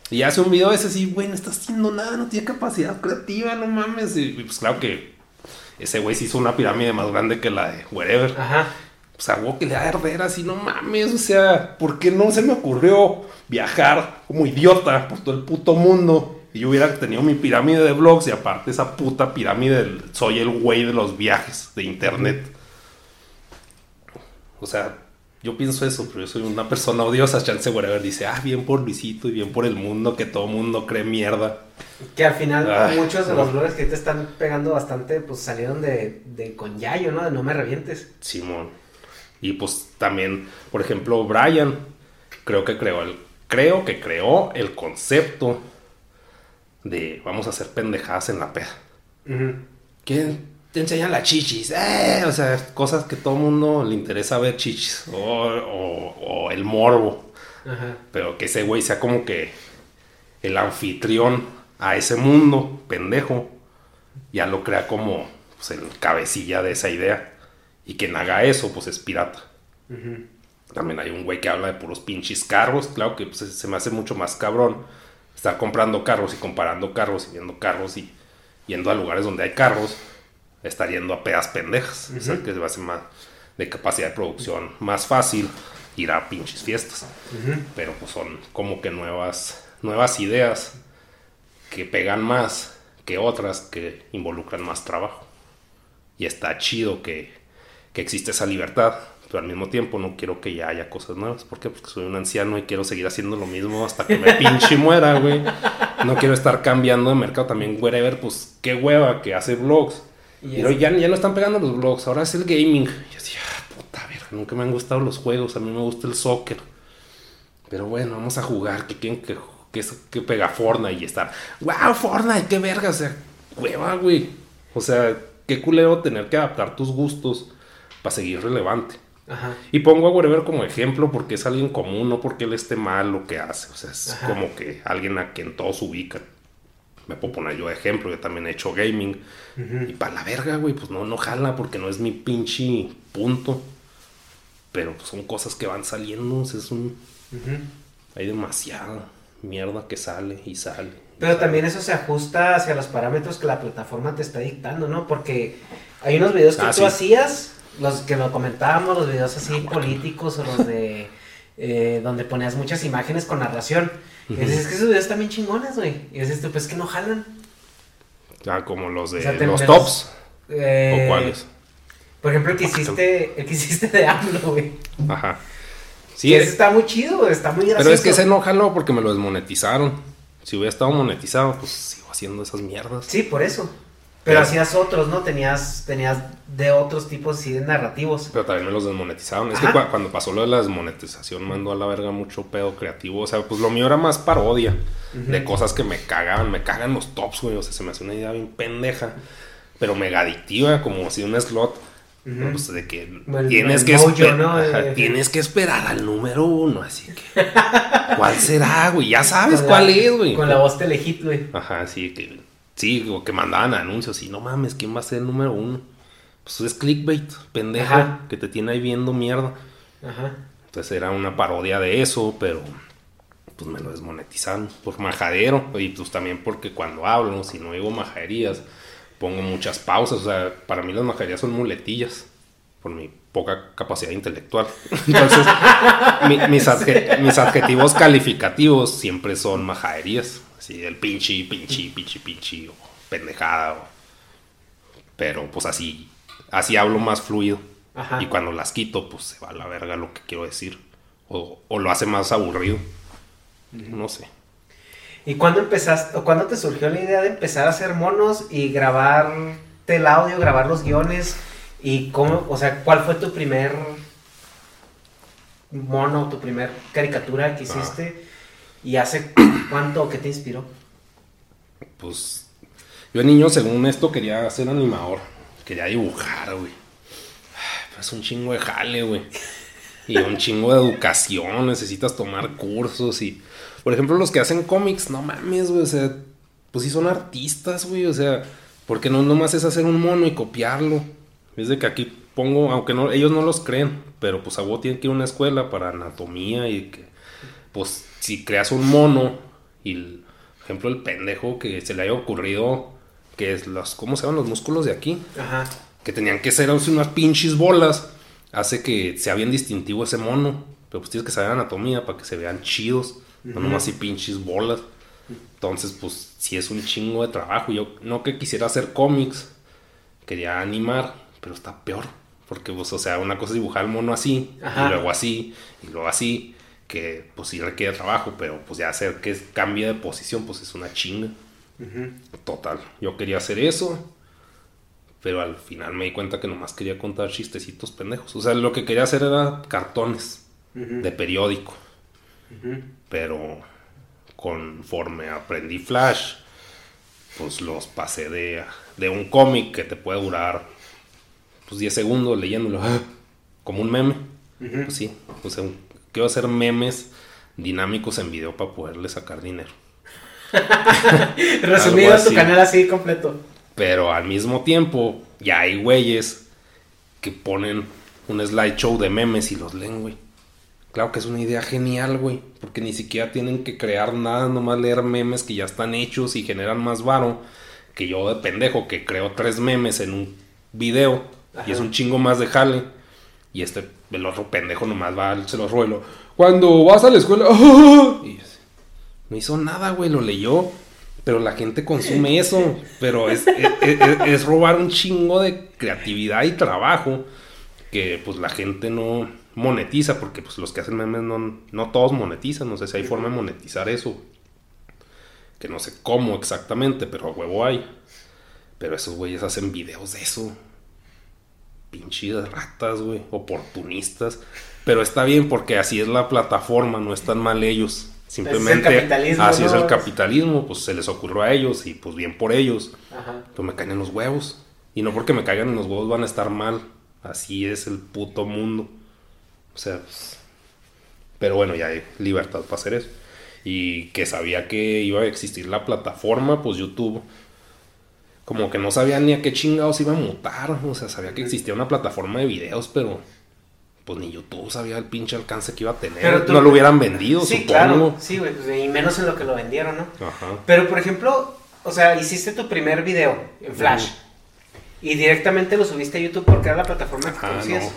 Y hace un video ese así, güey, no está haciendo nada, no tiene capacidad creativa, no mames. Y, y pues claro que ese güey se hizo una pirámide más grande que la de Wherever. Ajá. Pues algo que le da arder así, no mames. O sea, ¿por qué no se me ocurrió viajar como idiota por todo el puto mundo? Y yo hubiera tenido mi pirámide de blogs y aparte esa puta pirámide del soy el güey de los viajes de internet. O sea, yo pienso eso, pero yo soy una persona odiosa. Chance Wherever dice, ah, bien por Luisito y bien por el mundo, que todo mundo cree mierda. Que al final Ay, muchos de no. los bloggers que te están pegando bastante, pues salieron de, de con Yayo, ¿no? De no me revientes. Simón. Y pues también, por ejemplo, Brian, creo que creó el, creo que creó el concepto de vamos a hacer pendejadas en la peda. ¿Quién te enseña las chichis? Eh, o sea, cosas que todo mundo le interesa ver chichis. O, o- o el morbo. Pero que ese güey sea como que el anfitrión a ese mundo, pendejo, ya lo crea como pues, el cabecilla de esa idea. Y quien haga eso, pues es pirata. También hay un güey que habla de puros pinches carros. Claro que pues, se me hace mucho más cabrón estar comprando carros y comparando carros y viendo carros y yendo a lugares donde hay carros, estar yendo a pedas pendejas. O sea, que se me hace más de capacidad de producción más fácil ir a pinches fiestas. Pero pues son como que nuevas, nuevas ideas que pegan más que otras que involucran más trabajo. Y está chido que, que existe esa libertad, pero al mismo tiempo no quiero que ya haya cosas nuevas. ¿Por qué? Porque soy un anciano y quiero seguir haciendo lo mismo hasta que me pinche muera, güey. No quiero estar cambiando de mercado. También Wherever, pues qué hueva que hace vlogs. Y Pero ya, ya no están pegando los vlogs, ahora es el gaming. Yo decía, "Ah, puta verga, nunca me han gustado los juegos, a mí me gusta el soccer. Pero bueno, vamos a jugar, que quieren que, que, que pega Fortnite y estar, wow, Fortnite, qué verga, o sea, hueva, güey. O sea, qué culero tener que adaptar tus gustos para seguir relevante. Ajá. Y pongo a Wherever como ejemplo porque es alguien común, no porque él esté mal lo que hace. O sea, es Ajá. como que alguien a quien todos ubican. Me puedo poner yo de ejemplo, yo también he hecho gaming. Y para la verga, güey, pues no, no jala porque no es mi pinche punto. Pero pues, son cosas que van saliendo. o sea, es un... Hay demasiada mierda que sale y sale. y Pero sale. también eso se ajusta hacia los parámetros que la plataforma te está dictando, ¿no? Porque hay unos videos que Ah, tú sí. hacías, los que lo comentábamos, los videos así políticos o los de eh, donde ponías muchas imágenes con narración. Y dices, es que esos videos están bien chingones, güey. Y dices, tú, pues que no jalan. Ya como los de O sea, te- los tops. Eh, ¿O cuáles? Por ejemplo, el que hiciste, el que hiciste de AMLO, güey. Ajá. Sí, eh, ese está muy chido, güey, está muy gracioso. pero es que ese no jaló porque me lo desmonetizaron. Si hubiera estado monetizado, pues sigo haciendo esas mierdas. Sí, por eso. Pero Pero- hacías otros, ¿no? Tenías, tenías de otros tipos así de narrativos. Pero también me los desmonetizaron. Es que cua- cuando pasó lo de la desmonetización mandó a la verga mucho pedo creativo. O sea, pues lo mío era más parodia de cosas que me cagaban. Me cagan los tops, güey. O sea, se me hace una idea bien pendeja. Pero mega adictiva, como si un slot. Pues de que tienes, que mojo, ¿no? ajá, Eh, tienes que esperar al número uno. Así que, ¿cuál será, güey? Ya sabes Con cuál la- es, güey. Con la voz telehit, güey. Ajá, sí, que, sí, o que mandaban anuncios y no mames, ¿quién va a ser el número uno? Pues es clickbait, pendejo, Ajá. que te tiene ahí viendo mierda. Ajá. Entonces era una parodia de eso, pero pues me lo desmonetizaron por majadero. Y pues también porque cuando hablo, si no digo majaderías, pongo muchas pausas. O sea, para mí las majaderías son muletillas por mi poca capacidad intelectual. Entonces, mi- mis, mis adjetivos calificativos siempre son majaderías. Así, el pinche, pinche, pinche, pinche, o pendejada. o- Pero pues así, así hablo más fluido. Ajá. Y cuando las quito, pues se va a la verga lo que quiero decir. O, o lo hace más aburrido. No sé. ¿Y cuándo empezaste, o cuándo te surgió la idea de empezar a hacer monos y grabarte el audio, grabar los guiones? ¿Y cómo, o sea, cuál fue tu primer mono, tu primer caricatura que hiciste? ¿Y hace cuánto o qué te inspiró? Pues yo niño, según esto, quería ser animador. Quería dibujar, güey. Es un chingo de jale, güey. Y un chingo de educación. Necesitas tomar cursos y... Por ejemplo, los que hacen cómics, no mames, güey. O sea, pues sí son artistas, güey. O sea, porque no nomás es hacer un mono y copiarlo. Es de que aquí pongo, aunque no, ellos no los creen, pero pues a vos tienen que ir a una escuela para anatomía y que, pues si creas un mono y, el- por ejemplo, el pendejo que se le haya ocurrido que es los, ¿cómo se llaman los músculos de aquí? Ajá. que tenían que ser unas pinches bolas, hace que sea bien distintivo ese mono. Pero pues tienes que saber anatomía para que se vean chidos, no nomás así pinches bolas. Entonces, pues sí es un chingo de trabajo. Yo no que quisiera hacer cómics, quería animar, pero está peor. Porque, pues, o sea, una cosa es dibujar el mono así, Ajá. y luego así, y luego así, que pues sí requiere trabajo, pero pues ya hacer que cambie de posición, pues es una chinga. Total, yo quería hacer eso, pero al final me di cuenta que nomás quería contar chistecitos pendejos. O sea, lo que quería hacer era cartones de periódico. Pero conforme aprendí Flash, pues los pasé de, de un cómic que te puede durar pues 10 segundos leyéndolo, como un meme. Pues sí, un- quiero hacer memes dinámicos en video para poderle sacar dinero. Resumido tu canal así completo. Pero al mismo tiempo, ya hay güeyes que ponen un slideshow de memes y los leen, güey. Claro que es una idea genial, güey. Porque ni siquiera tienen que crear nada, nomás leer memes que ya están hechos y generan más varo. Que yo de pendejo que creo tres memes en un video. Y es un chingo más de jale. Y este, el otro pendejo nomás va, se los ruelo. Cuando vas a la escuela. Y no hizo nada, güey, lo leyó. Pero la gente consume eso. Pero es, es, es- es robar un chingo de creatividad y trabajo que pues la gente no monetiza. Porque pues los que hacen memes no, no todos monetizan. No sé si hay forma de monetizar eso. Que no sé cómo exactamente, pero a huevo hay. Pero esos güeyes hacen videos de eso. Pinches ratas, güey. Oportunistas. Pero está bien porque así es la plataforma, no están mal ellos. Simplemente capitalismo, así es el capitalismo, pues se les ocurrió a ellos y pues bien por ellos. Ajá. Pues me caen en los huevos. Y no porque me caigan en los huevos van a estar mal. Así es el puto mundo. O sea, pues, pero bueno, ya hay libertad para hacer eso. Y que sabía que iba a existir la plataforma, pues YouTube. Como que no sabía ni a qué chingados iba a mutar. O sea, sabía que existía una plataforma de videos, pero pues ni YouTube sabía el pinche alcance que iba a tener. Tú- no lo hubieran vendido, Sí, supongo. claro. Sí, güey. pues, Y menos en lo que lo vendieron, ¿no? Ajá. Pero, por ejemplo, o sea, hiciste tu primer video en Flash. Y directamente lo subiste a YouTube porque era la plataforma que conocías. no.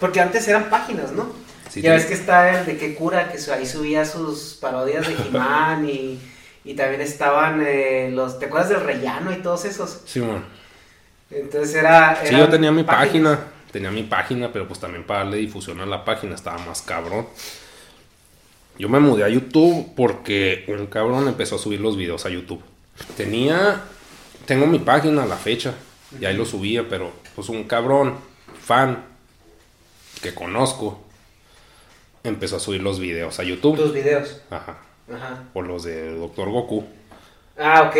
Porque antes eran páginas, ¿no? Sí, ya ves que está el de qué cura, que ahí subía sus parodias de He-Man y, y también estaban eh, los, ¿te acuerdas del rellano y todos esos? Sí, man. Entonces era... Sí, yo tenía mi páginas. página. Tenía mi página, pero pues también para darle difusión a la página estaba más cabrón. Yo me mudé a YouTube porque un cabrón empezó a subir los videos a YouTube. Tenía, tengo mi página a la fecha y ahí lo subía, pero pues un cabrón, fan, que conozco, empezó a subir los videos a YouTube. Tus videos. Ajá. Ajá. O los de Doctor Goku. Ah, ok.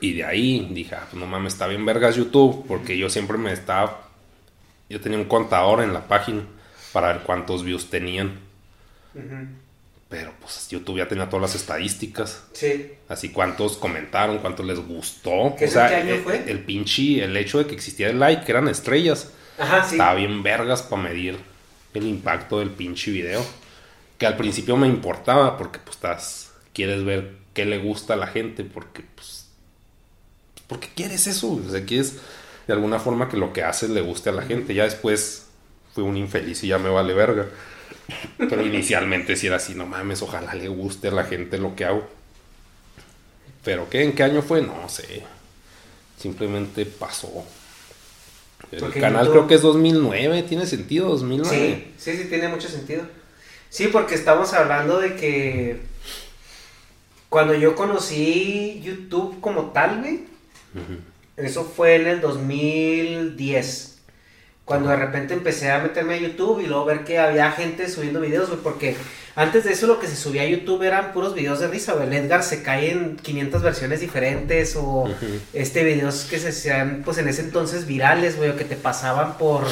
Y de ahí dije, ah, pues no mames, está bien vergas YouTube, porque yo siempre me estaba... Yo tenía un contador en la página para ver cuántos views tenían. Pero pues YouTube ya tenía todas las estadísticas. Sí. Así cuántos comentaron, cuántos les gustó. ¿Qué o sea, año el, fue? el pinche, el hecho de que existía el like, que eran estrellas, Ajá, sí. estaba bien vergas para medir el impacto del pinche video. Que al principio me importaba porque pues estás, quieres ver qué le gusta a la gente porque pues, porque quieres eso, o sea, quieres de alguna forma que lo que haces le guste a la gente. Ya después fui un infeliz y ya me vale verga. Pero inicialmente sí era así, no mames, ojalá le guste a la gente lo que hago. Pero ¿qué? ¿En qué año fue? No sé. Simplemente pasó. El canal YouTube- creo que es 2009, tiene sentido, 2009. Sí, sí, sí, tiene mucho sentido. Sí, porque estamos hablando de que cuando yo conocí YouTube como tal, güey, eso fue en el 2010. Cuando de repente empecé a meterme a YouTube y luego ver que había gente subiendo videos, güey, porque antes de eso lo que se subía a YouTube eran puros videos de risa, güey. El Edgar se cae en 500 versiones diferentes o este videos que se hacían pues en ese entonces virales, güey, o que te pasaban por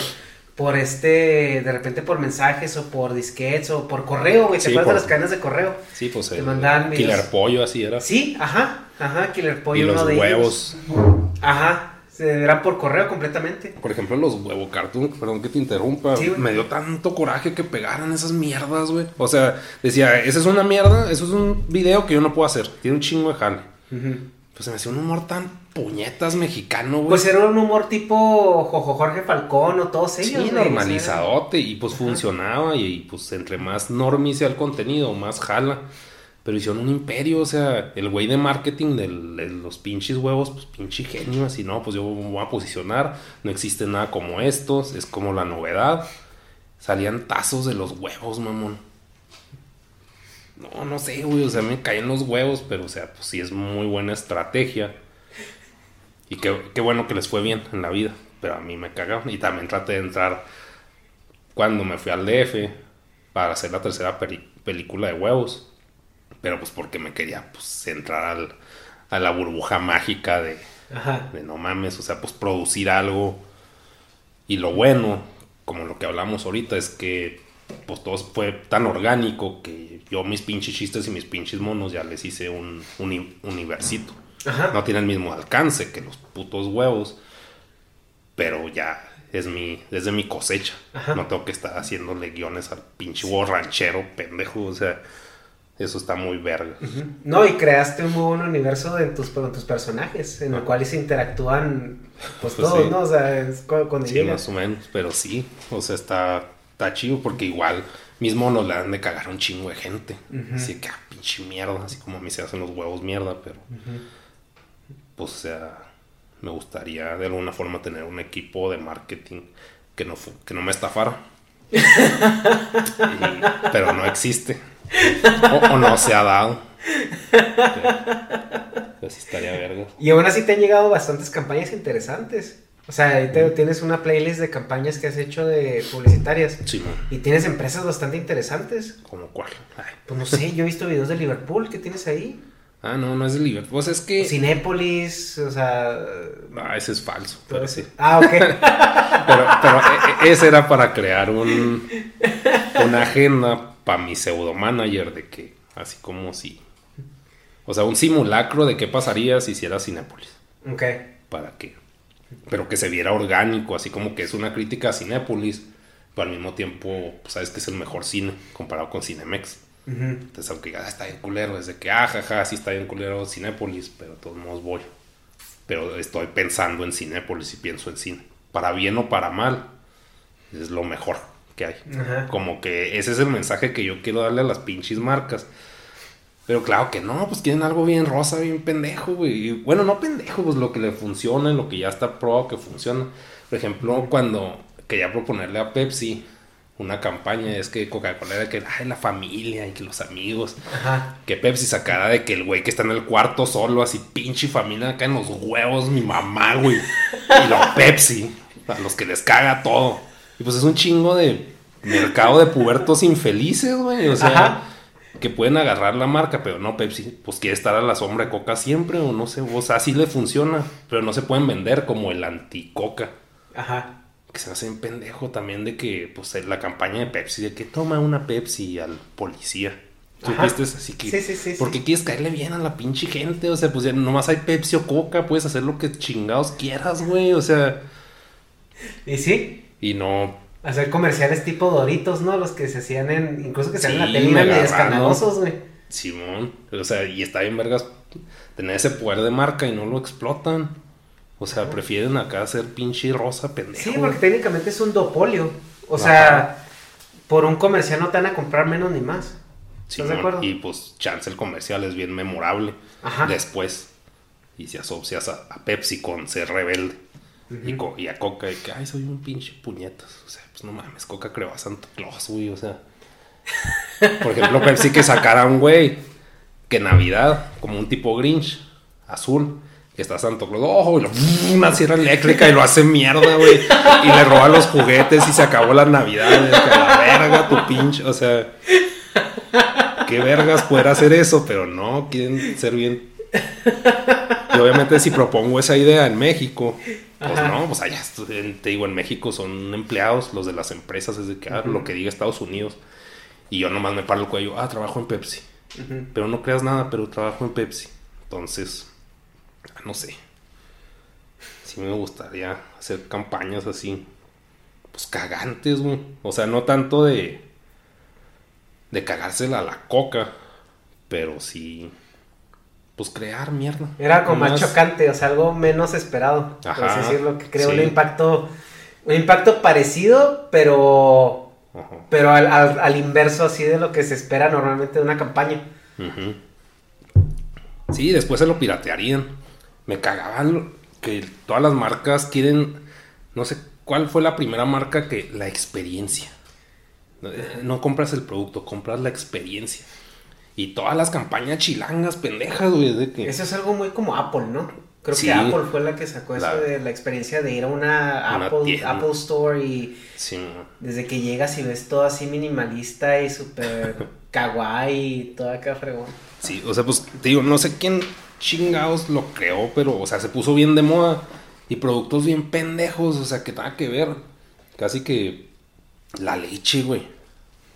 por este de repente por mensajes o por disquetes o por correo, güey, ¿te Sí, acuerdas por- de las cadenas de correo? Sí, pues Te el mandaban videos. Killer Pollo así era. Sí, ajá, ajá, Killer Pollo y los de huevos. ellos. Ajá, se eran por correo completamente. Por ejemplo, los huevo cartoon, perdón que te interrumpa, Sí, me dio tanto coraje que pegaran esas mierdas, güey. O sea, decía, esa es una mierda, eso es un video que yo no puedo hacer, tiene un chingo de jale. Pues se me hacía un humor tan puñetas mexicano, güey. Pues era un humor tipo Jojo Jorge Falcón o todos ellos. Sí, normalizadote y pues funcionaba y, y, pues entre más normis sea el contenido, más jala. Pero hicieron un imperio, o sea, el güey de marketing del- de los pinches huevos, pues pinche genio, así no, pues yo me voy a posicionar, no existe nada como estos, es como la novedad. Salían tazos de los huevos, mamón. No, no sé, güey, o sea, me caen los huevos, pero o sea, pues sí es muy buena estrategia. Y qué, qué bueno que les fue bien en la vida, pero a mí me cagaron. Y también traté de entrar cuando me fui al DF para hacer la tercera película de huevos. Pero pues porque me quería pues entrar al- a la burbuja mágica de, Ajá. de no mames, o sea, pues producir algo. Y lo bueno, como lo que hablamos ahorita, es que pues todo fue tan orgánico que yo mis pinches chistes y mis pinches monos ya les hice un, uni- universito. Ajá. No tiene el mismo alcance que los putos huevos, pero ya es mi, es de mi cosecha. Ajá. No tengo que estar haciéndole guiones al pinche huevo ranchero, pendejo, o sea, eso está muy verga. No, y creaste un muy buen universo en tus, tus personajes, en el cual se interactúan pues, Pues todos, sí. ¿no? O sea, es cu- cuando Sí, más o menos, pero sí, o sea, está, está chido porque igual mismo nos le han de cagar a un chingo de gente. Así que, ah, pinche mierda, así como a mí se hacen los huevos mierda, pero pues, o sea, me gustaría de alguna forma tener un equipo de marketing que no, que no me estafara. Y- pero no existe. O, o no se ha dado. Pero sí estaría verga. Y aún así te han llegado bastantes campañas interesantes. O sea, ahí te- tienes una playlist de campañas que has hecho de publicitarias. Sí, man. Y tienes empresas bastante interesantes. ¿Como cuál? Ay. Pues no sé, yo he visto videos de Liverpool que tienes ahí. Ah, no, no es de Liverpool. Pues es que. Cinépolis, o sea... Ah, ese es falso. Pero sí. Ah, ok. Pero, pero e- e- ese era para crear un, una agenda para mi pseudo manager de que, así como si. O sea, un simulacro de qué pasaría si hiciera Cinépolis. ok. Para que. Pero que se viera orgánico, así como que es una crítica a Cinépolis. Pero al mismo tiempo, pues, sabes que es el mejor cine comparado con Cinemex. Entonces, aunque digas, "Ah, está bien culero, es de que, ah, jaja, sí está bien culero Cinépolis, pero de todos modos voy. Pero estoy pensando en Cinépolis y pienso en cine. Para bien o para mal, es lo mejor que hay. Ajá. Como que ese es el mensaje que yo quiero darle a las pinches marcas. Pero claro que no, pues quieren algo bien rosa, bien pendejo, güey. Y, Bueno, no pendejo, pues lo que le funciona, lo que ya está probado que funciona. Por ejemplo, cuando quería proponerle a Pepsi una campaña, es que Coca-Cola era que, ay, la familia y que los amigos. Ajá. Que Pepsi sacara de que el güey que está en el cuarto solo, así pinche familia, acá en los huevos, mi mamá, güey. Y lo Pepsi, a los que les caga todo. Y pues es un chingo de mercado de pubertos infelices, güey. O sea, Ajá. Que pueden agarrar la marca, pero no, Pepsi, pues quiere estar a la sombra de Coca siempre, o no sé, o sea, así le funciona. Pero no se pueden vender como el anti-Coca Ajá. que se me hace un pendejo también de que, pues, la campaña de Pepsi, de que toma una Pepsi al policía. ¿Supiste? Así que, Sí, sí, sí, ¿por sí. qué quieres caerle bien a la pinche gente? O sea, pues ya nomás hay Pepsi o Coca, puedes hacer lo que chingados quieras, güey. O sea, Y sí, y no. Hacer comerciales tipo Doritos, ¿no? Los que se hacían en. Incluso que se hacían en Sí, la tele eran escandalosos, güey. Simón. O sea, y está bien, vergas, tener ese poder de marca y no lo explotan. O sea, prefieren acá hacer pinche rosa pendejo. Sí, porque técnicamente es un dopolio. O sea, por un comercial no te van a comprar menos ni más. ¿Estás de Simón, acuerdo? Y pues chance el comercial es bien memorable Ajá. después. Y si asocias a, a Pepsi con ser rebelde y, co- y a Coca de que, ay, soy un pinche puñetas. O sea, pues no mames, Coca creó a Santa Claus, güey. O sea, por ejemplo, Pepsi que sacara un güey que Navidad, como un tipo Grinch, azul, que está Santo Claus, oh, y lo- una sierra eléctrica y lo hace mierda, güey. Y le roba los juguetes y se acabó la Navidad. La verga, tu pinche, o sea qué vergas poder hacer eso, pero no, quieren ser bien. Y obviamente si propongo esa idea en México, pues no, pues allá, te digo, en México son empleados, los de las empresas, es de que ah, lo que diga Estados Unidos. Y yo nomás me paro el cuello, ah, trabajo en Pepsi. Pero no creas nada, pero trabajo en Pepsi. Entonces, no sé. Sí me gustaría hacer campañas así, pues cagantes, güey. O sea, no tanto de de cagársela a la coca, pero sí, pues crear mierda. Era como más chocante, o sea, algo menos esperado. Por así decirlo, que creó sí. un impacto. Un impacto parecido, pero. Ajá. Pero al, al- al inverso así de lo que se espera normalmente de una campaña. Sí, después se lo piratearían. Me cagaban que todas las marcas quieren, no sé cuál fue la primera marca que la experiencia. Eh, No compras el producto, compras la experiencia. Y todas las campañas chilangas, pendejas, güey, de que... Eso es algo muy como Apple, ¿no? Creo Sí. que Apple fue la que sacó La- eso de la experiencia de ir a una, Una Apple, Store y Sí, desde que llegas y ves todo así minimalista y súper kawaii y todo acá fregón. Sí, o sea, pues te digo, no sé quién chingados lo creó, pero, o sea, se puso bien de moda. Y productos bien pendejos, o sea, que nada que ver. Casi que la leche, güey.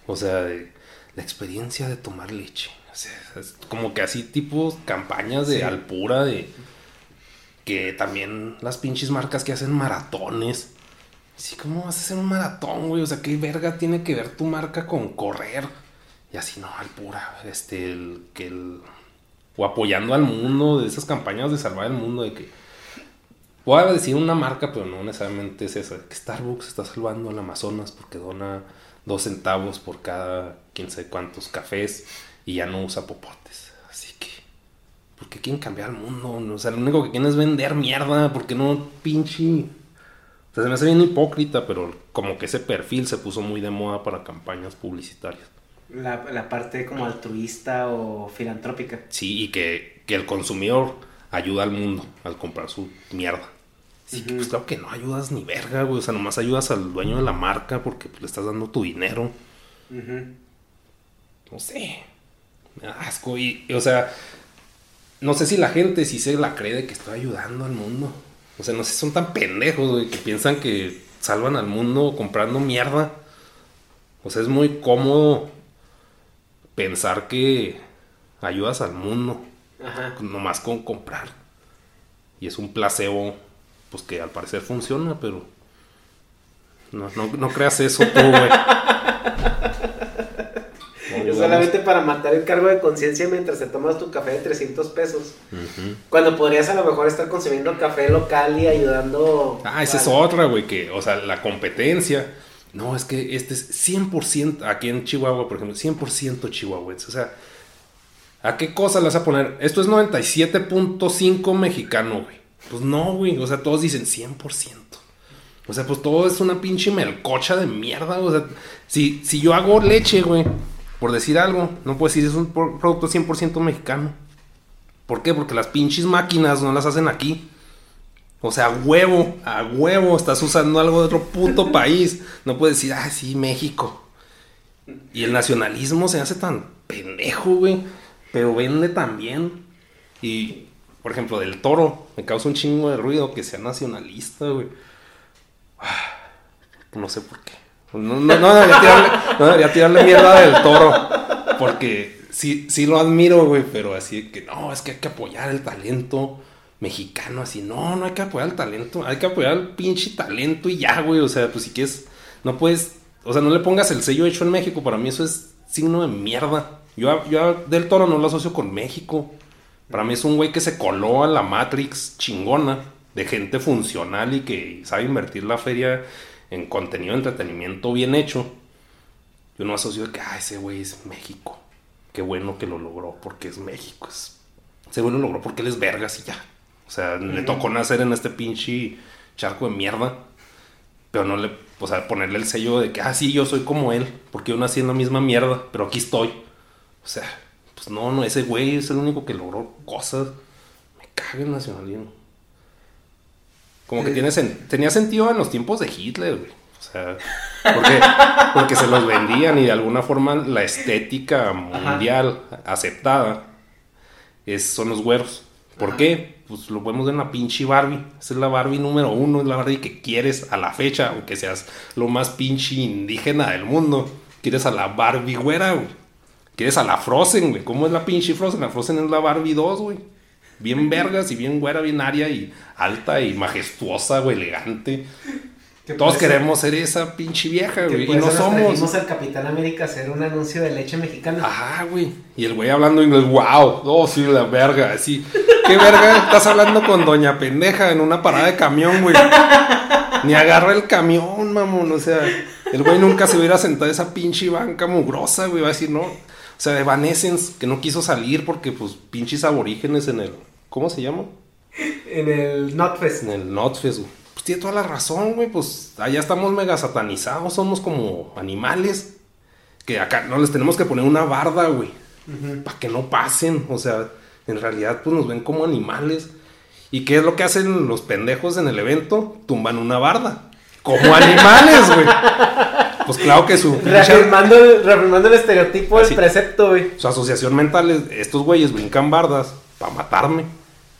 O sea, de- la experiencia de tomar leche. O sea, es como que así tipo campañas de Sí. Alpura, de que también las pinches marcas que hacen maratones. Sí, ¿cómo vas a hacer un maratón, güey? O sea, ¿qué verga tiene que ver tu marca con correr? Y así, no, Alpura, este, el, que el... O apoyando al mundo, de esas campañas de salvar el mundo, de que... Voy a decir una marca, pero no necesariamente es esa. Que Starbucks está salvando al Amazonas porque dona dos centavos por cada quién sabe cuántos cafés y ya no usa popotes. Así que, ¿por qué quieren cambiar el mundo? O sea, lo único que quieren es vender mierda. ¿Por qué no pinche? O sea, se me hace bien hipócrita, pero como que ese perfil se puso muy de moda para campañas publicitarias. La, la parte como altruista o filantrópica. Sí, y que, que el consumidor ayuda al mundo al comprar su mierda. Sí, que, pues claro que no ayudas ni verga, güey. O sea, nomás ayudas al dueño de la marca porque pues, le estás dando tu dinero. No sé. Me da asco. Y, y, o sea, no sé si la gente sí se la cree de que estoy ayudando al mundo. O sea, no sé si son tan pendejos, güey, que piensan que salvan al mundo comprando mierda. O sea, es muy cómodo pensar que ayudas al mundo Ajá. nomás con comprar. Y es un placebo, pues que al parecer funciona, pero no, no, no creas eso tú, güey. Es solamente para matar el cargo de conciencia mientras te tomas tu café de 300 pesos. Cuando podrías a lo mejor estar consumiendo café local y ayudando. Ah, esa es otra, güey, que, o sea, la competencia No, es que este es 100%, aquí en Chihuahua, por ejemplo, 100% chihuahuense. O sea, ¿a qué cosa le vas a poner? Esto es 97.5 mexicano, güey. Pues no, güey. O sea, todos dicen 100%. O sea, pues todo es una pinche melcocha de mierda. O sea, si, si yo hago leche, güey, por decir algo, no puedo decir es un pro- producto 100% mexicano. ¿Por qué? Porque las pinches máquinas no las hacen aquí. O sea, a huevo, a huevo, estás usando algo de otro puto país. No puedes decir, ah, sí, México. Y el nacionalismo se hace tan pendejo, güey. Pero vende también. Y, por ejemplo, del toro, me causa un chingo de ruido que sea nacionalista, güey. Ah, No sé por qué. No, no, no debería, tirarle, no debería tirarle mierda del toro. Porque sí, sí lo admiro, güey. Pero así que no, es que hay que apoyar el talento mexicano. Así, no, no hay que apoyar el talento. Hay que apoyar el pinche talento y ya, güey. O sea, pues si quieres, no puedes. O sea, no le pongas el sello hecho en México. Para mí eso es signo de mierda. Yo, yo del toro no lo asocio con México. Para mí es un güey que se coló a la Matrix chingona de gente funcional y que sabe invertir la feria en contenido de entretenimiento bien hecho. Yo no asocio de que, ah, ese güey es México. Qué bueno que lo logró porque es México. Es- ese güey lo logró porque él es vergas y ya. O sea, le tocó nacer en este pinche charco de mierda. Pero no le, o sea, ponerle el sello de que, ah, sí, yo soy como él. Porque yo nací en la misma mierda, pero aquí estoy. O sea, pues no, no, ese güey es el único que logró cosas. Me caga el nacionalismo. Como que tiene sen- tenía sentido en los tiempos de Hitler, güey. O sea, porque, porque se los vendían y de alguna forma la estética mundial aceptada es, son los güeros. ¿Por qué? Pues lo vemos en la pinche Barbie. Esa es la Barbie número uno, es la Barbie que quieres a la fecha, aunque seas lo más pinche indígena del mundo. Quieres a la Barbie güera, güey. Quieres a la Frozen, güey. ¿Cómo es la pinche Frozen? La Frozen es la Barbie 2, güey. Bien vergas y bien güera, bien aria y alta y majestuosa, güey, elegante. Que Todos queremos ser esa pinche vieja, que güey. Y no somos. al Capitán América hacer un anuncio de leche mexicana. Ajá, güey. Y el güey hablando inglés, wow, oh, sí, la verga, así. ¿Qué verga estás hablando con doña pendeja en una parada de camión, güey? Ni agarra el camión, mamón, o sea, el güey nunca se hubiera sentado a esa pinche banca mugrosa, güey, va a decir, no. O sea, de Evanescence, que no quiso salir porque, pues, pinches aborígenes en el, ¿cómo se llama? En el Notfest. En el Notfest, güey. Pues tiene toda la razón, güey, pues allá estamos mega satanizados, somos como animales. Que acá no les tenemos que poner una barda, güey. Para que no pasen. O sea, en realidad, pues nos ven como animales. ¿Y qué es lo que hacen los pendejos en el evento? Tumban una barda. Como animales, güey. Pues claro que su, Reafirmando, el- reafirmando el estereotipo del precepto, güey. su asociación mental es: estos güeyes brincan bardas para matarme.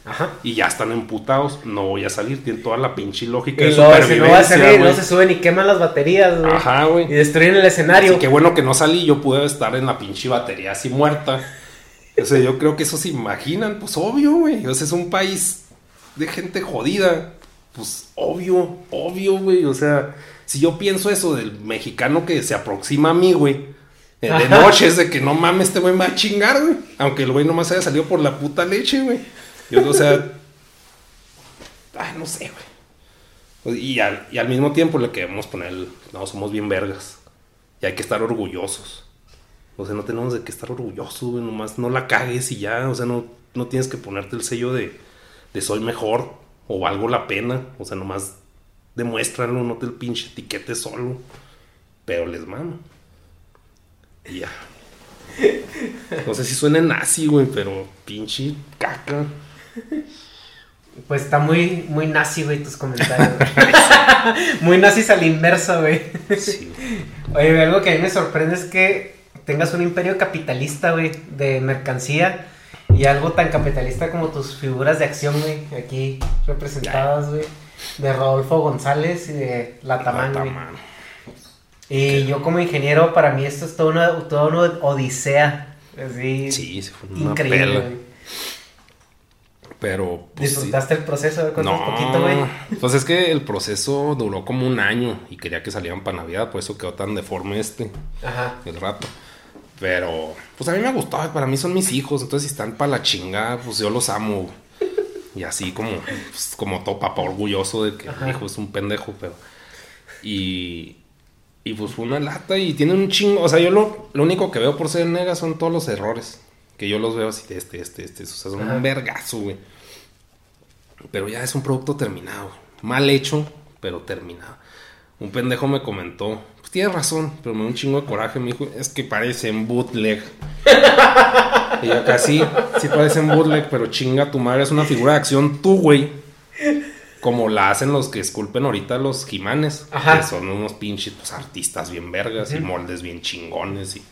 Ajá. Y ya están emputados. No voy a salir. Tienen toda la pinche lógica Y de si no va a salir, no se suben y queman las baterías, güey. Ajá, güey. Y destruyen el escenario. Así que bueno que no salí, yo pude estar en la pinche batería así muerta. O sea, yo creo que eso se imaginan, pues obvio, güey. O sea, es un país de gente jodida. Pues obvio, obvio, güey. O sea, si yo pienso eso del mexicano que se aproxima a mí, güey. De noche es de que no mames, este güey me va a chingar, güey. Aunque el güey nomás haya salido por la puta leche, güey. Yo, o sea. Ay, no sé, güey. Y al, y al mismo tiempo le queremos poner el, no, somos bien vergas. Y hay que estar orgullosos. O sea, no tenemos de qué estar orgullosos, güey. Nomás no la cagues y ya. O sea, no, no tienes que ponerte el sello de, de soy mejor o valgo la pena. O sea, nomás demuéstralo, no te el pinche etiquete solo. Pero les mamo. Y ya. No sé si suena nazi, güey, pero pinche caca. Pues está muy, muy nazi, güey, tus comentarios. muy nazis al inverso, güey. Sí. Oye, algo que a mí me sorprende es que tengas un imperio capitalista, güey, de mercancía y algo tan capitalista como tus figuras de acción, güey, aquí representadas, güey, de Rodolfo González y de güey. Latamán. Y yo como ingeniero, para mí esto es toda una, toda una odisea, así, Sí, se fue una increíble, pela. Pero. pues, sí. ¿Disfrutaste el proceso? No, poquito, güey. pues es que el proceso duró como un año y quería que salieran para Navidad, por eso quedó tan deforme este, Ajá. el rato. Pero, pues a mí me gustó, para mí son mis hijos, entonces si están para la chingada, pues yo los amo. Y así como, pues, como todo papá orgulloso de que mi hijo es un pendejo, pero... Y, Y pues fue una lata y tiene un chingo. O sea, yo lo, lo único que veo por ser nega son todos los errores. Que yo los veo así de este, este, este. O sea, son un vergazo, güey. Pero ya es un producto terminado. Mal hecho, pero terminado. Un pendejo me comentó, pues tienes razón, pero me dio un chingo de coraje. Me dijo, es que parecen bootleg. y yo acá sí, sí parecen bootleg, pero chinga tu madre, es una figura de acción tú, güey. Como la hacen los que esculpen ahorita los jimanes. Ajá. Que son unos pinches pues, artistas bien vergas y moldes bien chingones y...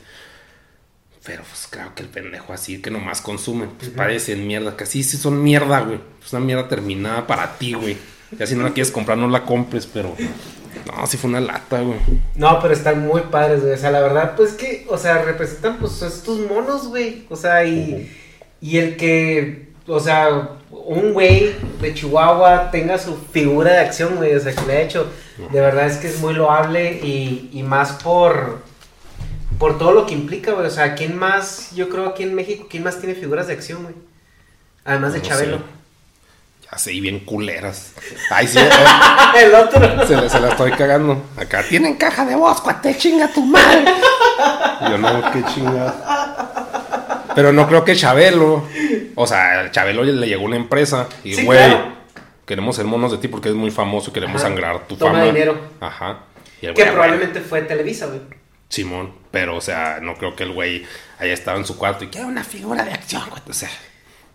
Pero pues claro que el pendejo así que nomás consumen, pues parecen mierda, que así sí son mierda, güey. Es una mierda terminada para ti, güey. Ya si no la quieres comprar, no la compres, pero... No, sí fue una lata, güey. No, pero están muy padres, güey. O sea, la verdad, pues que, o sea, representan pues estos monos, güey. O sea, y, y el que, o sea, un güey de Chihuahua tenga su figura de acción, güey. O sea, que le ha hecho, de verdad es que es muy loable y, y más por, por todo lo que implica, güey. O sea, ¿quién más, yo creo aquí en México, quién más tiene figuras de acción, güey? Además de No Chabelo. sé. Y bien culeras. Ay, sí, el otro. se, la- se la estoy cagando. Acá tienen caja de voz, cuate, chinga tu madre. Yo no, qué chingada. Pero no creo que Chabelo. O sea, Chabelo le llegó una empresa y, Sí, güey, claro. queremos ser monos de ti porque es muy famoso y queremos Ajá. sangrar tu Toma fama. dinero. Ajá. Y el Que güey, probablemente fue Televisa, güey. Simón, pero o sea, no creo que el güey haya estado en su cuarto y quiero una figura de acción, güey. O sea,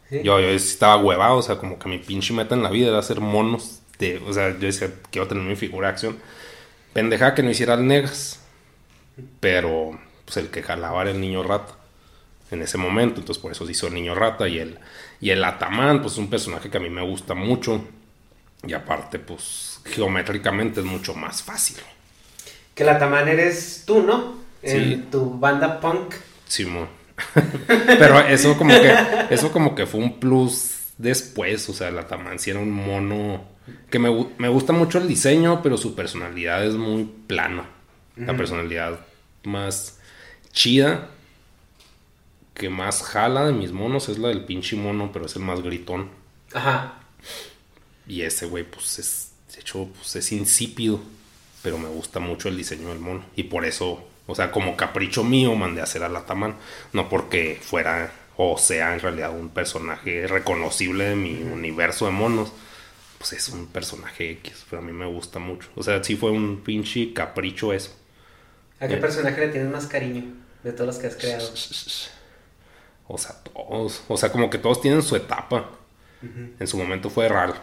Sí. yo, yo estaba huevado, o sea, como que mi pinche meta en la vida era hacer monos. De, o sea, yo decía, quiero tener mi figura de acción. Pendeja que no hiciera el negas, pero pues el que jalaba era el niño rata en ese momento, entonces por eso se hizo el niño rata y el, y el Ataman, pues es un personaje que a mí me gusta mucho y aparte, pues geométricamente es mucho más fácil. Que la Taman eres tú, ¿no? Sí. En tu banda punk. Simón. Pero eso como que eso como que fue un plus después, o sea, la Tamancia era un mono que me, me gusta mucho el diseño, pero su personalidad es muy plana. La personalidad más chida que más jala de mis monos es la del pinche mono, pero es el más gritón. Ajá. Y ese güey, pues es, de hecho, pues es insípido. Pero me gusta mucho el diseño del mono. Y por eso, o sea, como capricho mío, mandé a hacer a Lataman. No porque fuera o sea en realidad un personaje reconocible de mi universo de monos. Pues es un personaje X, pero a mí me gusta mucho. O sea, sí fue un pinche capricho eso. ¿A qué Eh. personaje le tienes más cariño de todos los que has creado? O sea, todos. O sea, como que todos tienen su etapa. En su momento fue Ral.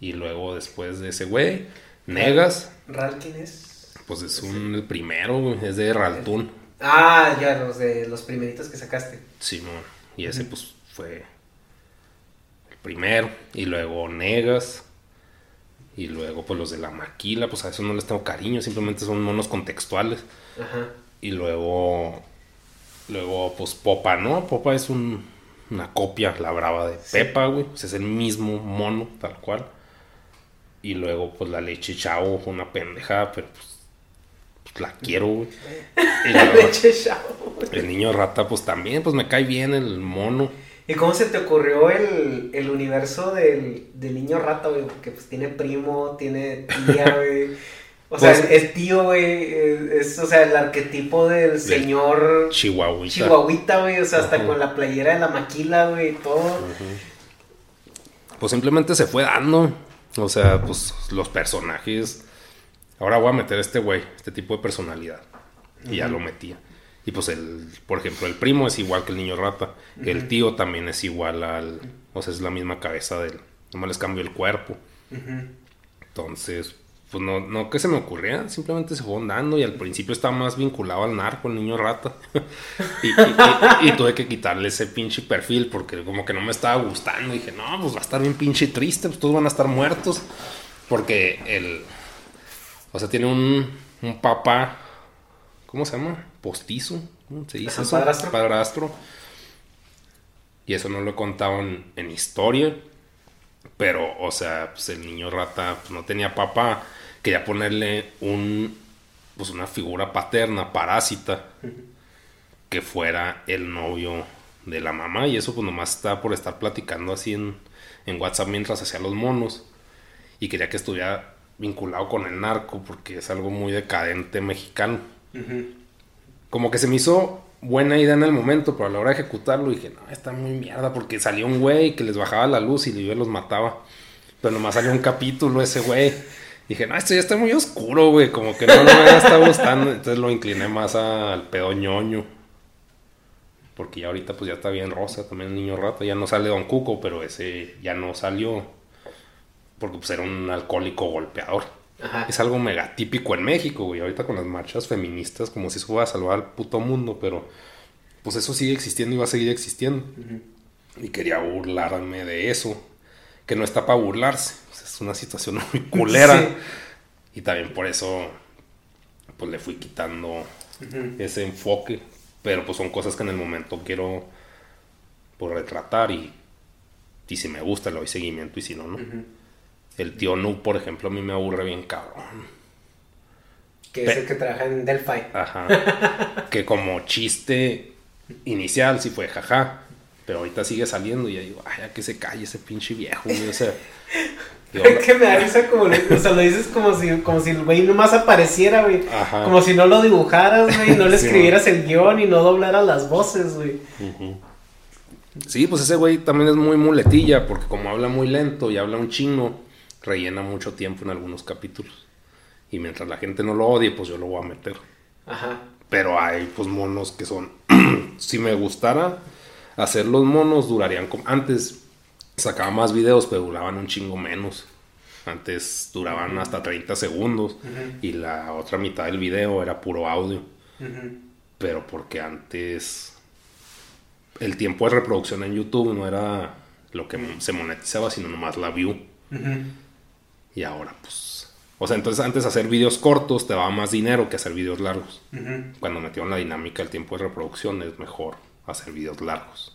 Y luego después de ese güey, Negas. ¿Ral quién es? Pues es un, el primero, güey, es de Raltún. Ah, ya, los de los primeritos que sacaste. Simón. Y ese pues fue el primero. Y luego Negas. Y luego pues los de la maquila, pues a eso no les tengo cariño, simplemente son monos contextuales. Ajá. Y luego, luego pues Popa, ¿no? Popa es un- una copia, la brava de Pepa, güey. Pues es el mismo mono, tal cual. Y luego pues la leche chavo fue una pendejada, pero pues, la quiero, güey. El niño rata, pues también, pues me cae bien el mono. ¿Y cómo se te ocurrió el, el universo del, del niño rata, güey? Porque pues tiene primo, tiene tía, güey. O sea, Pues- es tío, güey. Es, o sea, el arquetipo del señor Chihuahuita. chihuahuita, güey. O sea, hasta con la playera de la maquila, güey, y todo. Pues simplemente se fue dando. O sea, pues los personajes. Ahora voy a meter a este güey, este tipo de personalidad. Y ya lo metía. Y pues el, por ejemplo, el primo es igual que el niño rata. El tío también es igual al. O sea, es la misma cabeza del. Nomás les cambio el cuerpo. Entonces, pues no, no que se me ocurría, simplemente se fue dando y al principio estaba más vinculado al narco, el niño rata. y, y- y- y tuve que quitarle ese pinche perfil porque como que no me estaba gustando. dije, no, pues va a estar bien pinche triste, pues todos van a estar muertos. Porque el... O sea, tiene un, un papá, ¿cómo se llama? Postizo, ¿cómo se dice eso? padrastro. Padrastro. Y eso no lo he contado en, en historia. Pero, o sea, pues el niño rata pues, no tenía papá. Quería ponerle un, pues una figura paterna, parásita, que fuera el novio de la mamá. Y eso pues nomás estaba por estar platicando así en, en WhatsApp mientras hacía los monos. Y quería que estuviera vinculado con el narco porque es algo muy decadente mexicano. Como que se me hizo buena idea en el momento, pero a la hora de ejecutarlo dije, no, está muy mierda porque salió un güey que les bajaba la luz y yo los mataba. Pero nomás salió un capítulo ese güey. Dije, no, esto ya está muy oscuro, güey. Como que no, no me está gustando. Entonces lo incliné más al pedo ñoño. Porque ya ahorita pues ya está bien rosa, también el niño rata. Ya no sale Don Cuco, pero ese ya no salió. Porque pues era un alcohólico golpeador. Ajá. Es algo mega típico en México, güey. Ahorita con las marchas feministas, como si eso fuera a salvar al puto mundo, pero pues eso sigue existiendo y va a seguir existiendo. Y quería burlarme de eso. Que no está para burlarse. Es una situación muy culera. Sí. Y también por eso, pues le fui quitando ese enfoque. Pero pues son cosas que en el momento quiero pues, retratar y, y si me gusta le doy seguimiento y si no, no. El tío Nu, por ejemplo, a mí me aburre bien cabrón. Que es el que trabaja en Delphi. Ajá. que como chiste inicial sí fue jaja. Pero ahorita sigue saliendo y ya digo, ay, ya que se calle ese pinche viejo, güey. O sea, digo, Es que me da risa como, o sea, lo dices como si, como si el güey nomás apareciera, güey. Ajá. Como si no lo dibujaras, güey, no le Sí, escribieras el guion y no doblaras las voces, güey. Sí, pues ese güey también es muy muletilla, porque como habla muy lento y habla un chino, rellena mucho tiempo en algunos capítulos. Y mientras la gente no lo odie, pues yo lo voy a meter. Ajá. Pero hay pues monos que son... si me gustara hacer los monos, durarían como... Antes sacaba más videos, pero duraban un chingo menos. Antes duraban hasta 30 segundos y la otra mitad del video era puro audio. Pero porque antes el tiempo de reproducción en YouTube no era lo que se monetizaba, sino nomás la view. Y ahora, pues. O sea, entonces antes hacer videos cortos te daba más dinero que hacer videos largos. Cuando metieron la dinámica del tiempo de reproducción, es mejor hacer videos largos.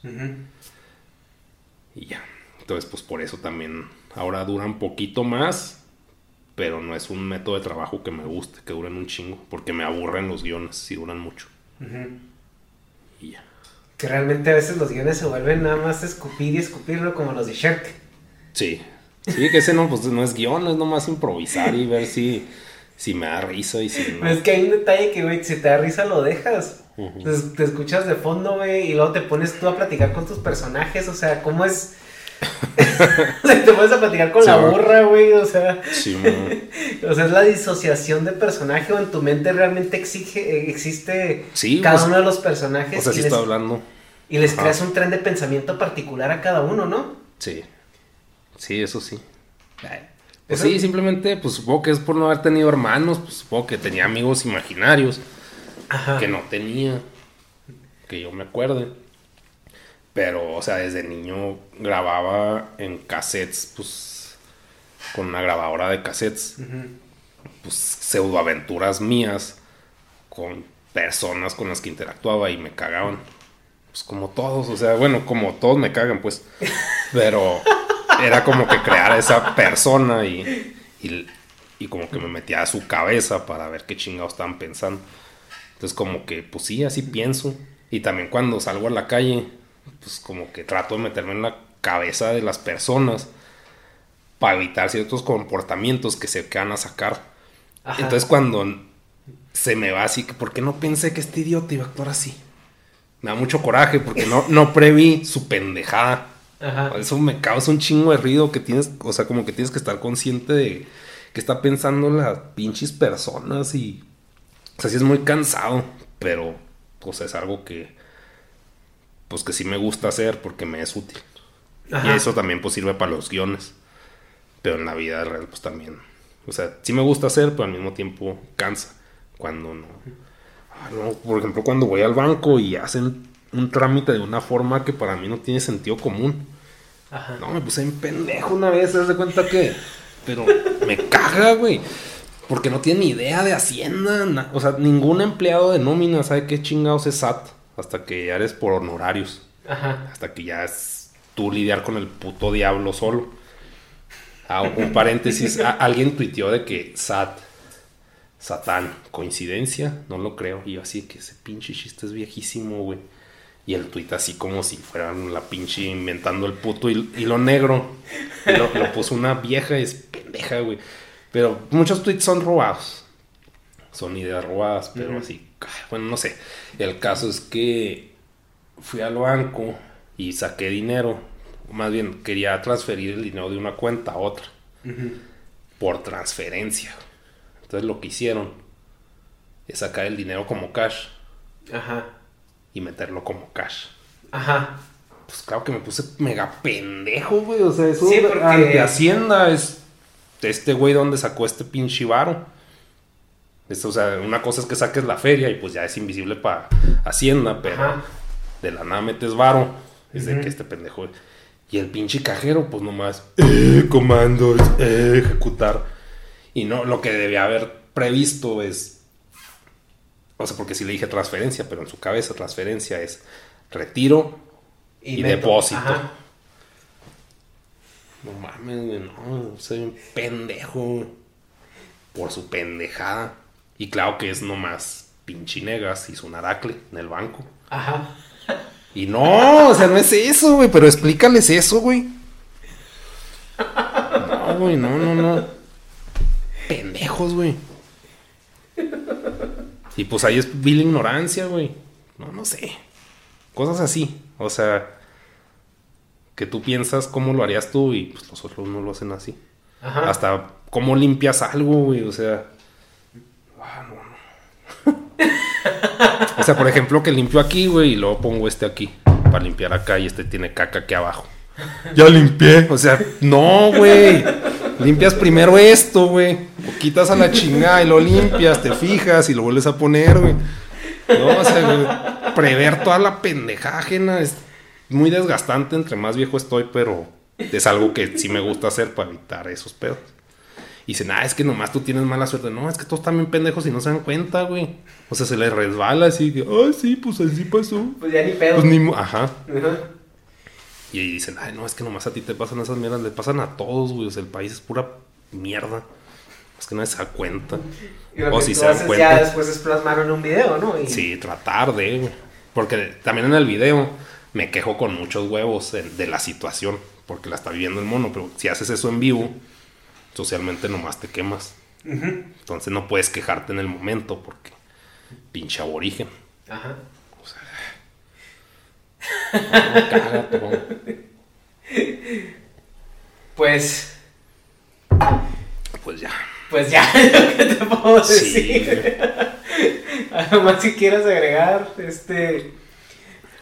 Y ya. Entonces, pues por eso también ahora duran poquito más. Pero no es un método de trabajo que me guste, que duren un chingo. Porque me aburren los guiones si duran mucho. Y ya. Que realmente a veces los guiones se vuelven nada más escupir y escupirlo como los de Shrek. Sí. Sí, que ese no, pues no es guion, es nomás improvisar y ver si, si me da risa y si no. Pero es que hay un detalle que, güey, si te da risa lo dejas. Te escuchas de fondo, güey, y luego te pones tú a platicar con tus personajes, o sea, ¿cómo es? o sea, te pones a platicar con Sí, la burra, güey, o sea, Sí, o sea, es la disociación de personaje o en tu mente realmente exige, eh, existe Sí, cada pues, unos de los personajes o sea, sí y, les, está hablando. y les Ajá. creas un tren de pensamiento particular a cada uno, ¿no? Sí. Sí, eso sí. Pues sí, simplemente, pues supongo que es por no haber tenido hermanos, pues supongo que tenía amigos imaginarios Ajá. que no tenía, que yo me acuerde. Pero, o sea, desde niño grababa en cassettes, pues, con una grabadora de cassettes, pues, pseudoaventuras mías con personas con las que interactuaba y me cagaban. Pues como todos, o sea, bueno, como todos me cagan, pues. Pero era como que crear a esa persona y, y, y como que me metía a su cabeza para ver qué chingados estaban pensando. Entonces como que, pues sí, así pienso. Y también cuando salgo a la calle, pues como que trato de meterme en la cabeza de las personas para evitar ciertos comportamientos que se van a sacar. Ajá. Entonces cuando se me va así, que ¿por qué no pensé que este idiota iba a actuar así? Me da mucho coraje porque no, no preví su pendejada. Ajá. Eso me causa un chingo de ruido que tienes, o sea, como que tienes que estar consciente de que está pensando las pinches personas y... O sea, sí es muy cansado, pero pues es algo que... Pues que sí me gusta hacer porque me es útil. Ajá. Y eso también pues sirve para los guiones. Pero en la vida real pues también. O sea, sí me gusta hacer, pero al mismo tiempo cansa. Cuando no. Ah, no, Por ejemplo, cuando voy al banco y hacen un trámite de una forma que para mí no tiene sentido común. Ajá. No, me puse en pendejo una vez, ¿te das de cuenta que? Pero me caga, güey. Porque no tiene ni idea de Hacienda. na- O sea, ningún empleado de nómina sabe qué chingados es SAT. Hasta que ya eres por honorarios. Ajá. Hasta que ya es tú lidiar con el puto diablo solo. Ah, un paréntesis. a- alguien tuiteó de que SAT. Satán. ¿Coincidencia? No lo creo. Y yo así que ese pinche chiste es viejísimo, güey. Y el tuit así como si fueran la pinche inventando el puto hil- hilo negro. Y lo, lo puso una vieja, es pendeja, güey. Pero muchos tweets son robados. Son ideas robadas, pero así. Bueno, no sé. El caso es que fui al banco y saqué dinero. Más bien, quería transferir el dinero de una cuenta a otra. Por transferencia. Entonces lo que hicieron es sacar el dinero como cash Ajá. Y meterlo como cash. Ajá. Pues claro que me puse mega pendejo, güey. O sea, eso Sí, porque- ante Hacienda es este güey donde sacó este pinche varo. Esto, o sea, una cosa es que saques la feria y pues ya es invisible para Hacienda, pero Ajá. de la nada metes varo. Es de que este pendejo. Y el pinche cajero, pues nomás, eh, comandos, eh, ejecutar. Y no, lo que debía haber previsto es. O sea, porque sí le dije transferencia, pero en su cabeza transferencia es retiro y, depósito. Ajá. No mames, güey, no, soy un pendejo. Por su pendejada. Y claro que es nomás pinche negas y su naracle en el banco. Ajá. Y no, o sea, no es eso, güey, pero explícales eso, güey. No, güey, no, no, no. Pendejos, güey. Y pues ahí es vil ignorancia, güey. No, no sé. Cosas así. O sea, que tú piensas cómo lo harías tú y pues los otros no lo hacen así. Ajá. Hasta cómo limpias algo, güey. O sea. ah, no, no. o sea, por ejemplo, que limpio aquí, güey, y luego pongo este aquí. Para limpiar acá y este tiene caca aquí abajo. Ya limpié. O sea, no, güey. Limpias primero esto, güey. Lo quitas a la chingada y lo limpias, te fijas y lo vuelves a poner, güey. No, o sea, güey, prever toda la pendejada ajena es muy desgastante entre más viejo estoy, pero es algo que sí me gusta hacer para evitar esos pedos. Y dicen, ah, es que nomás tú tienes mala suerte. No, es que todos están bien pendejos y no se dan cuenta, güey. O sea, se les resbala así. Ah, sí, pues así pasó. Pues ya ni pedo. Pues ni... Ajá. Ajá. Y ahí dicen, ay, no, es que nomás a ti te pasan esas mierdas. Le pasan a todos, güey. O sea, el país es pura mierda. Es que nadie se da cuenta. Y lo O que si tú se dan haces cuenta. ya después es plasmarlo en un video, ¿no? Y- Sí, tratar de, güey. Porque también en el video me quejo con muchos huevos de, la situación. Porque la está viviendo el mono. Pero si haces eso en vivo, socialmente nomás te quemas. Entonces no puedes quejarte en el momento porque pinche aborigen. Ajá. No. Pues, Pues ya. pues ya, lo que te puedo Sí. decir. Algo más que quieras agregar, este,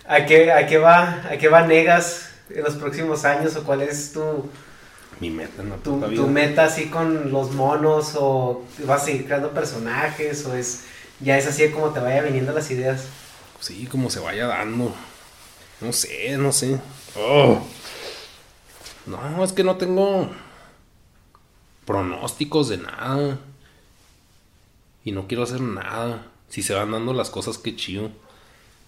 ¿a qué, a qué va, a qué va Negas en los próximos años o cuál es tu, Mi meta en la tu, puta tu vida. meta así con los monos o vas a seguir creando personajes o es ya es así como te vaya viniendo las ideas? Sí, como se vaya dando. No sé, no sé. Oh. No, es que no tengo pronósticos de nada. Y no quiero hacer nada. Si se van dando las cosas, qué chido.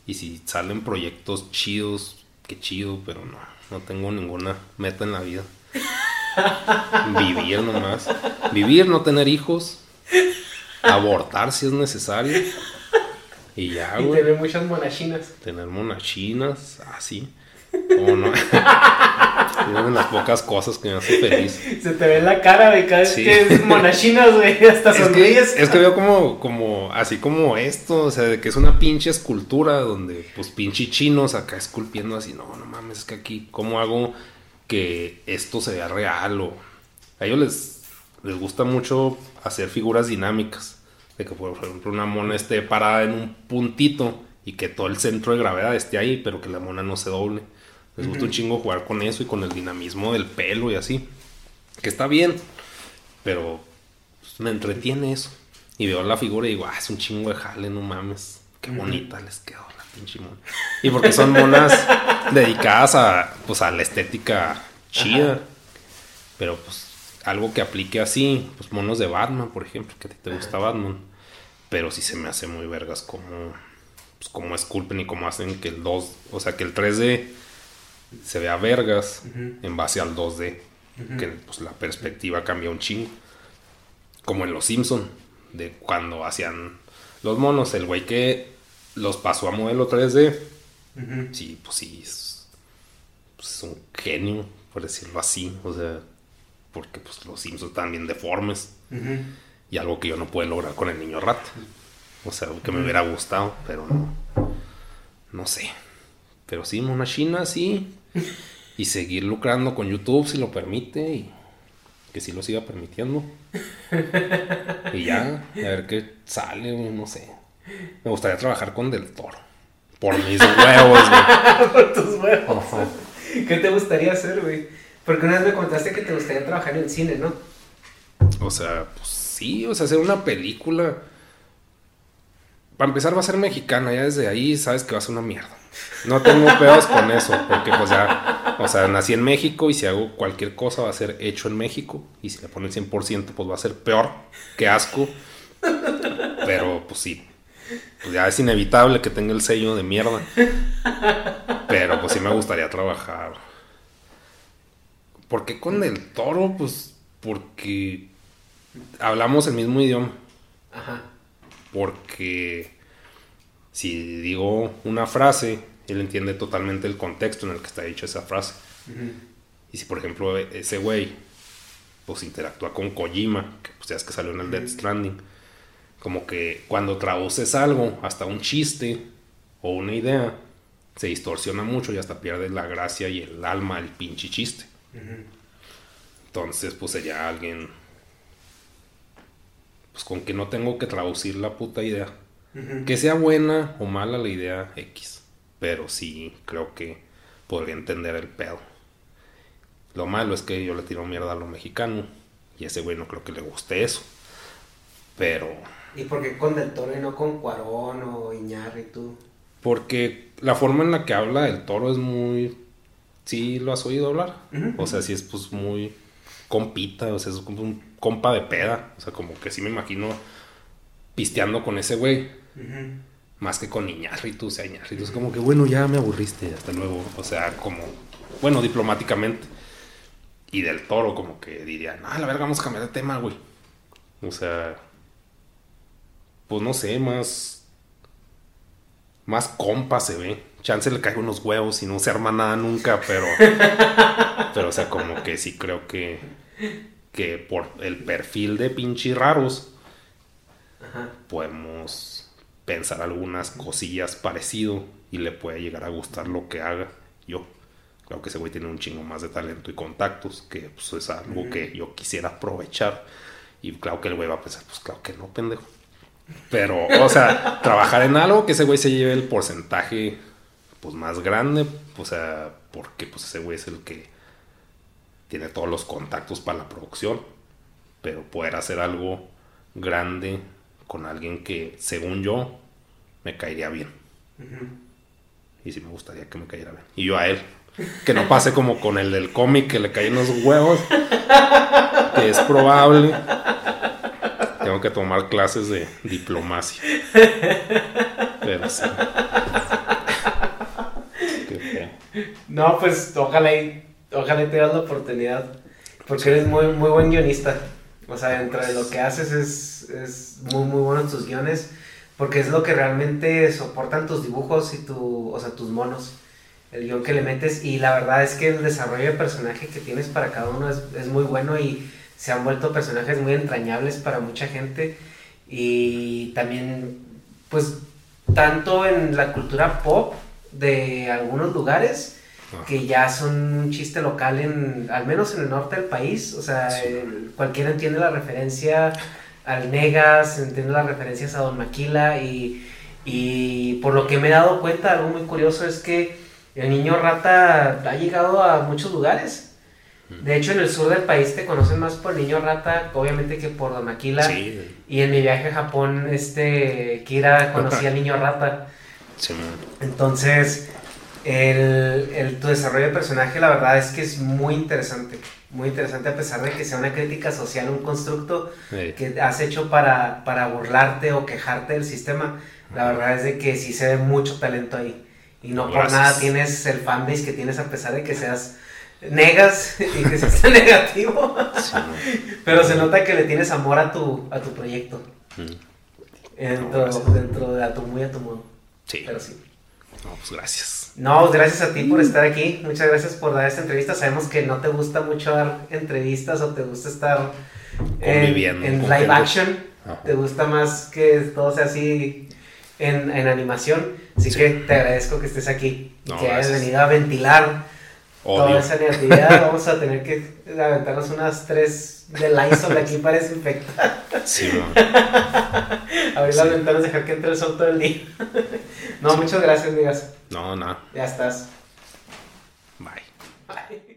Y si salen proyectos chidos, qué chido, pero no, no tengo ninguna meta en la vida. Vivir nomás. Vivir, no tener hijos. Abortar si es necesario. Y ya, y güey tener muchas monachinas. tener monachinas, así. O no. es una de las pocas cosas que me hace feliz. Se te ve la cara, güey, cada vez que es monachinas, güey, hasta Es que, sonríes. es que veo como, como, así como esto, o sea, de que es una pinche escultura donde, pues, pinche chinos acá esculpiendo así, no, no mames, es que aquí, ¿cómo hago que esto se vea real? O a ellos les, les gusta mucho hacer figuras dinámicas, de que, por ejemplo, una mona esté parada en un puntito y que todo el centro de gravedad esté ahí, pero que la mona no se doble. Les gusta un chingo jugar con eso y con el dinamismo del pelo y así. Que está bien, pero pues, me entretiene eso. Y veo la figura y digo, ah, es un chingo de jale, no mames. Qué bonita les quedó la pinche mona. Y porque son monas dedicadas a, pues, a la estética chida. Pero pues algo que aplique así, pues monos de Batman, por ejemplo, que a ti te gusta Batman. Pero sí se me hace muy vergas como, pues, como esculpen y como hacen que el 2, o sea, que el 3D se vea vergas en base al 2D. Que pues la perspectiva cambia un chingo. Como en Los Simpson, de cuando hacían los monos, el güey que los pasó a modelo 3D. Sí, pues sí, es, pues, es un genio, por decirlo así. O sea, porque pues los Simpsons están bien deformes. Y algo que yo no puedo lograr con el niño rata. O sea, que me hubiera gustado, pero no. No sé. Pero sí, una china, sí. Y seguir lucrando con YouTube si lo permite y que sí lo siga permitiendo. Y ya, a ver qué sale, güey, no sé. Me gustaría trabajar con Del Toro. Por mis huevos, güey. Por tus huevos. ¿Qué te gustaría hacer, güey? Porque una vez me contaste que te gustaría trabajar en el cine, ¿no? O sea, pues sí, o sea, hacer una película. Para empezar va a ser mexicana, ya desde ahí sabes que va a ser una mierda. No tengo pedos con eso, porque pues ya, o sea, nací en México y si hago cualquier cosa va a ser hecho en México. Y si le ponen 100%, pues va a ser peor, que asco. Pero pues sí, pues ya es inevitable que tenga el sello de mierda. Pero pues sí me gustaría trabajar. ¿Por qué con el toro? Pues porque hablamos el mismo idioma. Ajá. Porque si digo una frase, él entiende totalmente el contexto en el que está dicha esa frase. Y si, por ejemplo, ese güey, pues interactúa con Kojima, que pues ya es que salió en el Dead Stranding, como que cuando traduces algo, hasta un chiste o una idea, se distorsiona mucho y hasta pierde la gracia y el alma el pinche chiste. Entonces, pues sería alguien pues con que no tengo que traducir la puta idea. Que sea buena o mala la idea X. Pero sí, creo que podría entender el pedo. Lo malo es que yo le tiro mierda a lo mexicano. Y ese güey no creo que le guste eso. Pero. ¿Y por qué con Del Toro y no con Cuarón o tú? Porque la forma en la que habla del toro es muy. Sí, lo has oído hablar. O sea, sí es pues muy compita. O sea, es como un compa de peda. O sea, como que sí me imagino pisteando con ese güey. Más que con Iñárritu. O sea, Iñárritu es como que, bueno, ya me aburriste, hasta luego. O sea, como, bueno, diplomáticamente. Y del toro, como que diría, no, la verga, vamos a cambiar de tema, güey. O sea, pues no sé, más. Más compa se ve. Chance le cae unos huevos y no se arma nada nunca, pero. pero, o sea, como que sí creo que que por el perfil de pinche raros podemos pensar algunas cosillas parecido y le puede llegar a gustar lo que haga yo. Creo que ese güey tiene un chingo más de talento y contactos, que pues, es algo que yo quisiera aprovechar. Y claro que el güey va a pensar, pues claro que no, pendejo. Pero, o sea, trabajar en algo que ese güey se lleve el porcentaje pues más grande, o sea, porque pues ese güey es el que tiene todos los contactos para la producción, pero poder hacer algo grande con alguien que, según yo, me caería bien. Y sí me gustaría que me cayera bien. Y yo a él. Que no pase como con el del cómic que le caen los huevos. Que es probable. Tengo que tomar clases de diplomacia. Pero sí. No, pues ojalá y ojalá te das la oportunidad, porque eres muy, muy buen guionista. O sea, dentro de lo que haces es, es muy, muy bueno tus guiones, porque es lo que realmente soportan tus dibujos y tu, o sea, tus monos, el guion que le metes. Y la verdad es que el desarrollo de personaje que tienes para cada uno es, es muy bueno y se han vuelto personajes muy entrañables para mucha gente. Y también, pues, tanto en la cultura pop de algunos lugares, que ya son un chiste local en, al menos en el norte del país, o sea, cualquiera entiende la referencia al Negas, entiende las referencias a Don Maquila y, y por lo que me he dado cuenta, algo muy curioso es que el niño rata ha llegado a muchos lugares. De hecho, en el sur del país te conocen más por el niño rata, obviamente, que por Don Maquila. Y en mi viaje a Japón, este, Kira conocía al niño rata. Entonces, el, tu desarrollo de personaje, la verdad es que es muy interesante. Muy interesante, a pesar de que sea una crítica social, un constructo que has hecho para, para burlarte o quejarte del sistema. La verdad es de que sí se ve mucho talento ahí. Y no por nada tienes el fanbase que tienes, a pesar de que seas negas y que seas negativo. Pero se nota que le tienes amor a tu, a tu proyecto. Dentro, dentro de a tu muy a tu modo. Sí. Pero sí. No, pues gracias. No, gracias a ti por estar aquí. Muchas gracias por dar esta entrevista. Sabemos que no te gusta mucho dar entrevistas o te gusta estar en, Conviviendo en live action. Ajá. Te gusta más que todo sea así en, en animación. Así Sí. que te agradezco que estés aquí y No, que hayas venido a ventilar Odio. toda esa negatividad. Vamos a tener que aventarnos unas tres de Lysol aquí para desinfectar. Sí. Abrir las ventanas, dejar que entre el sol todo el día. no, muchas gracias, amigas. No, no. Ya estás. Bye.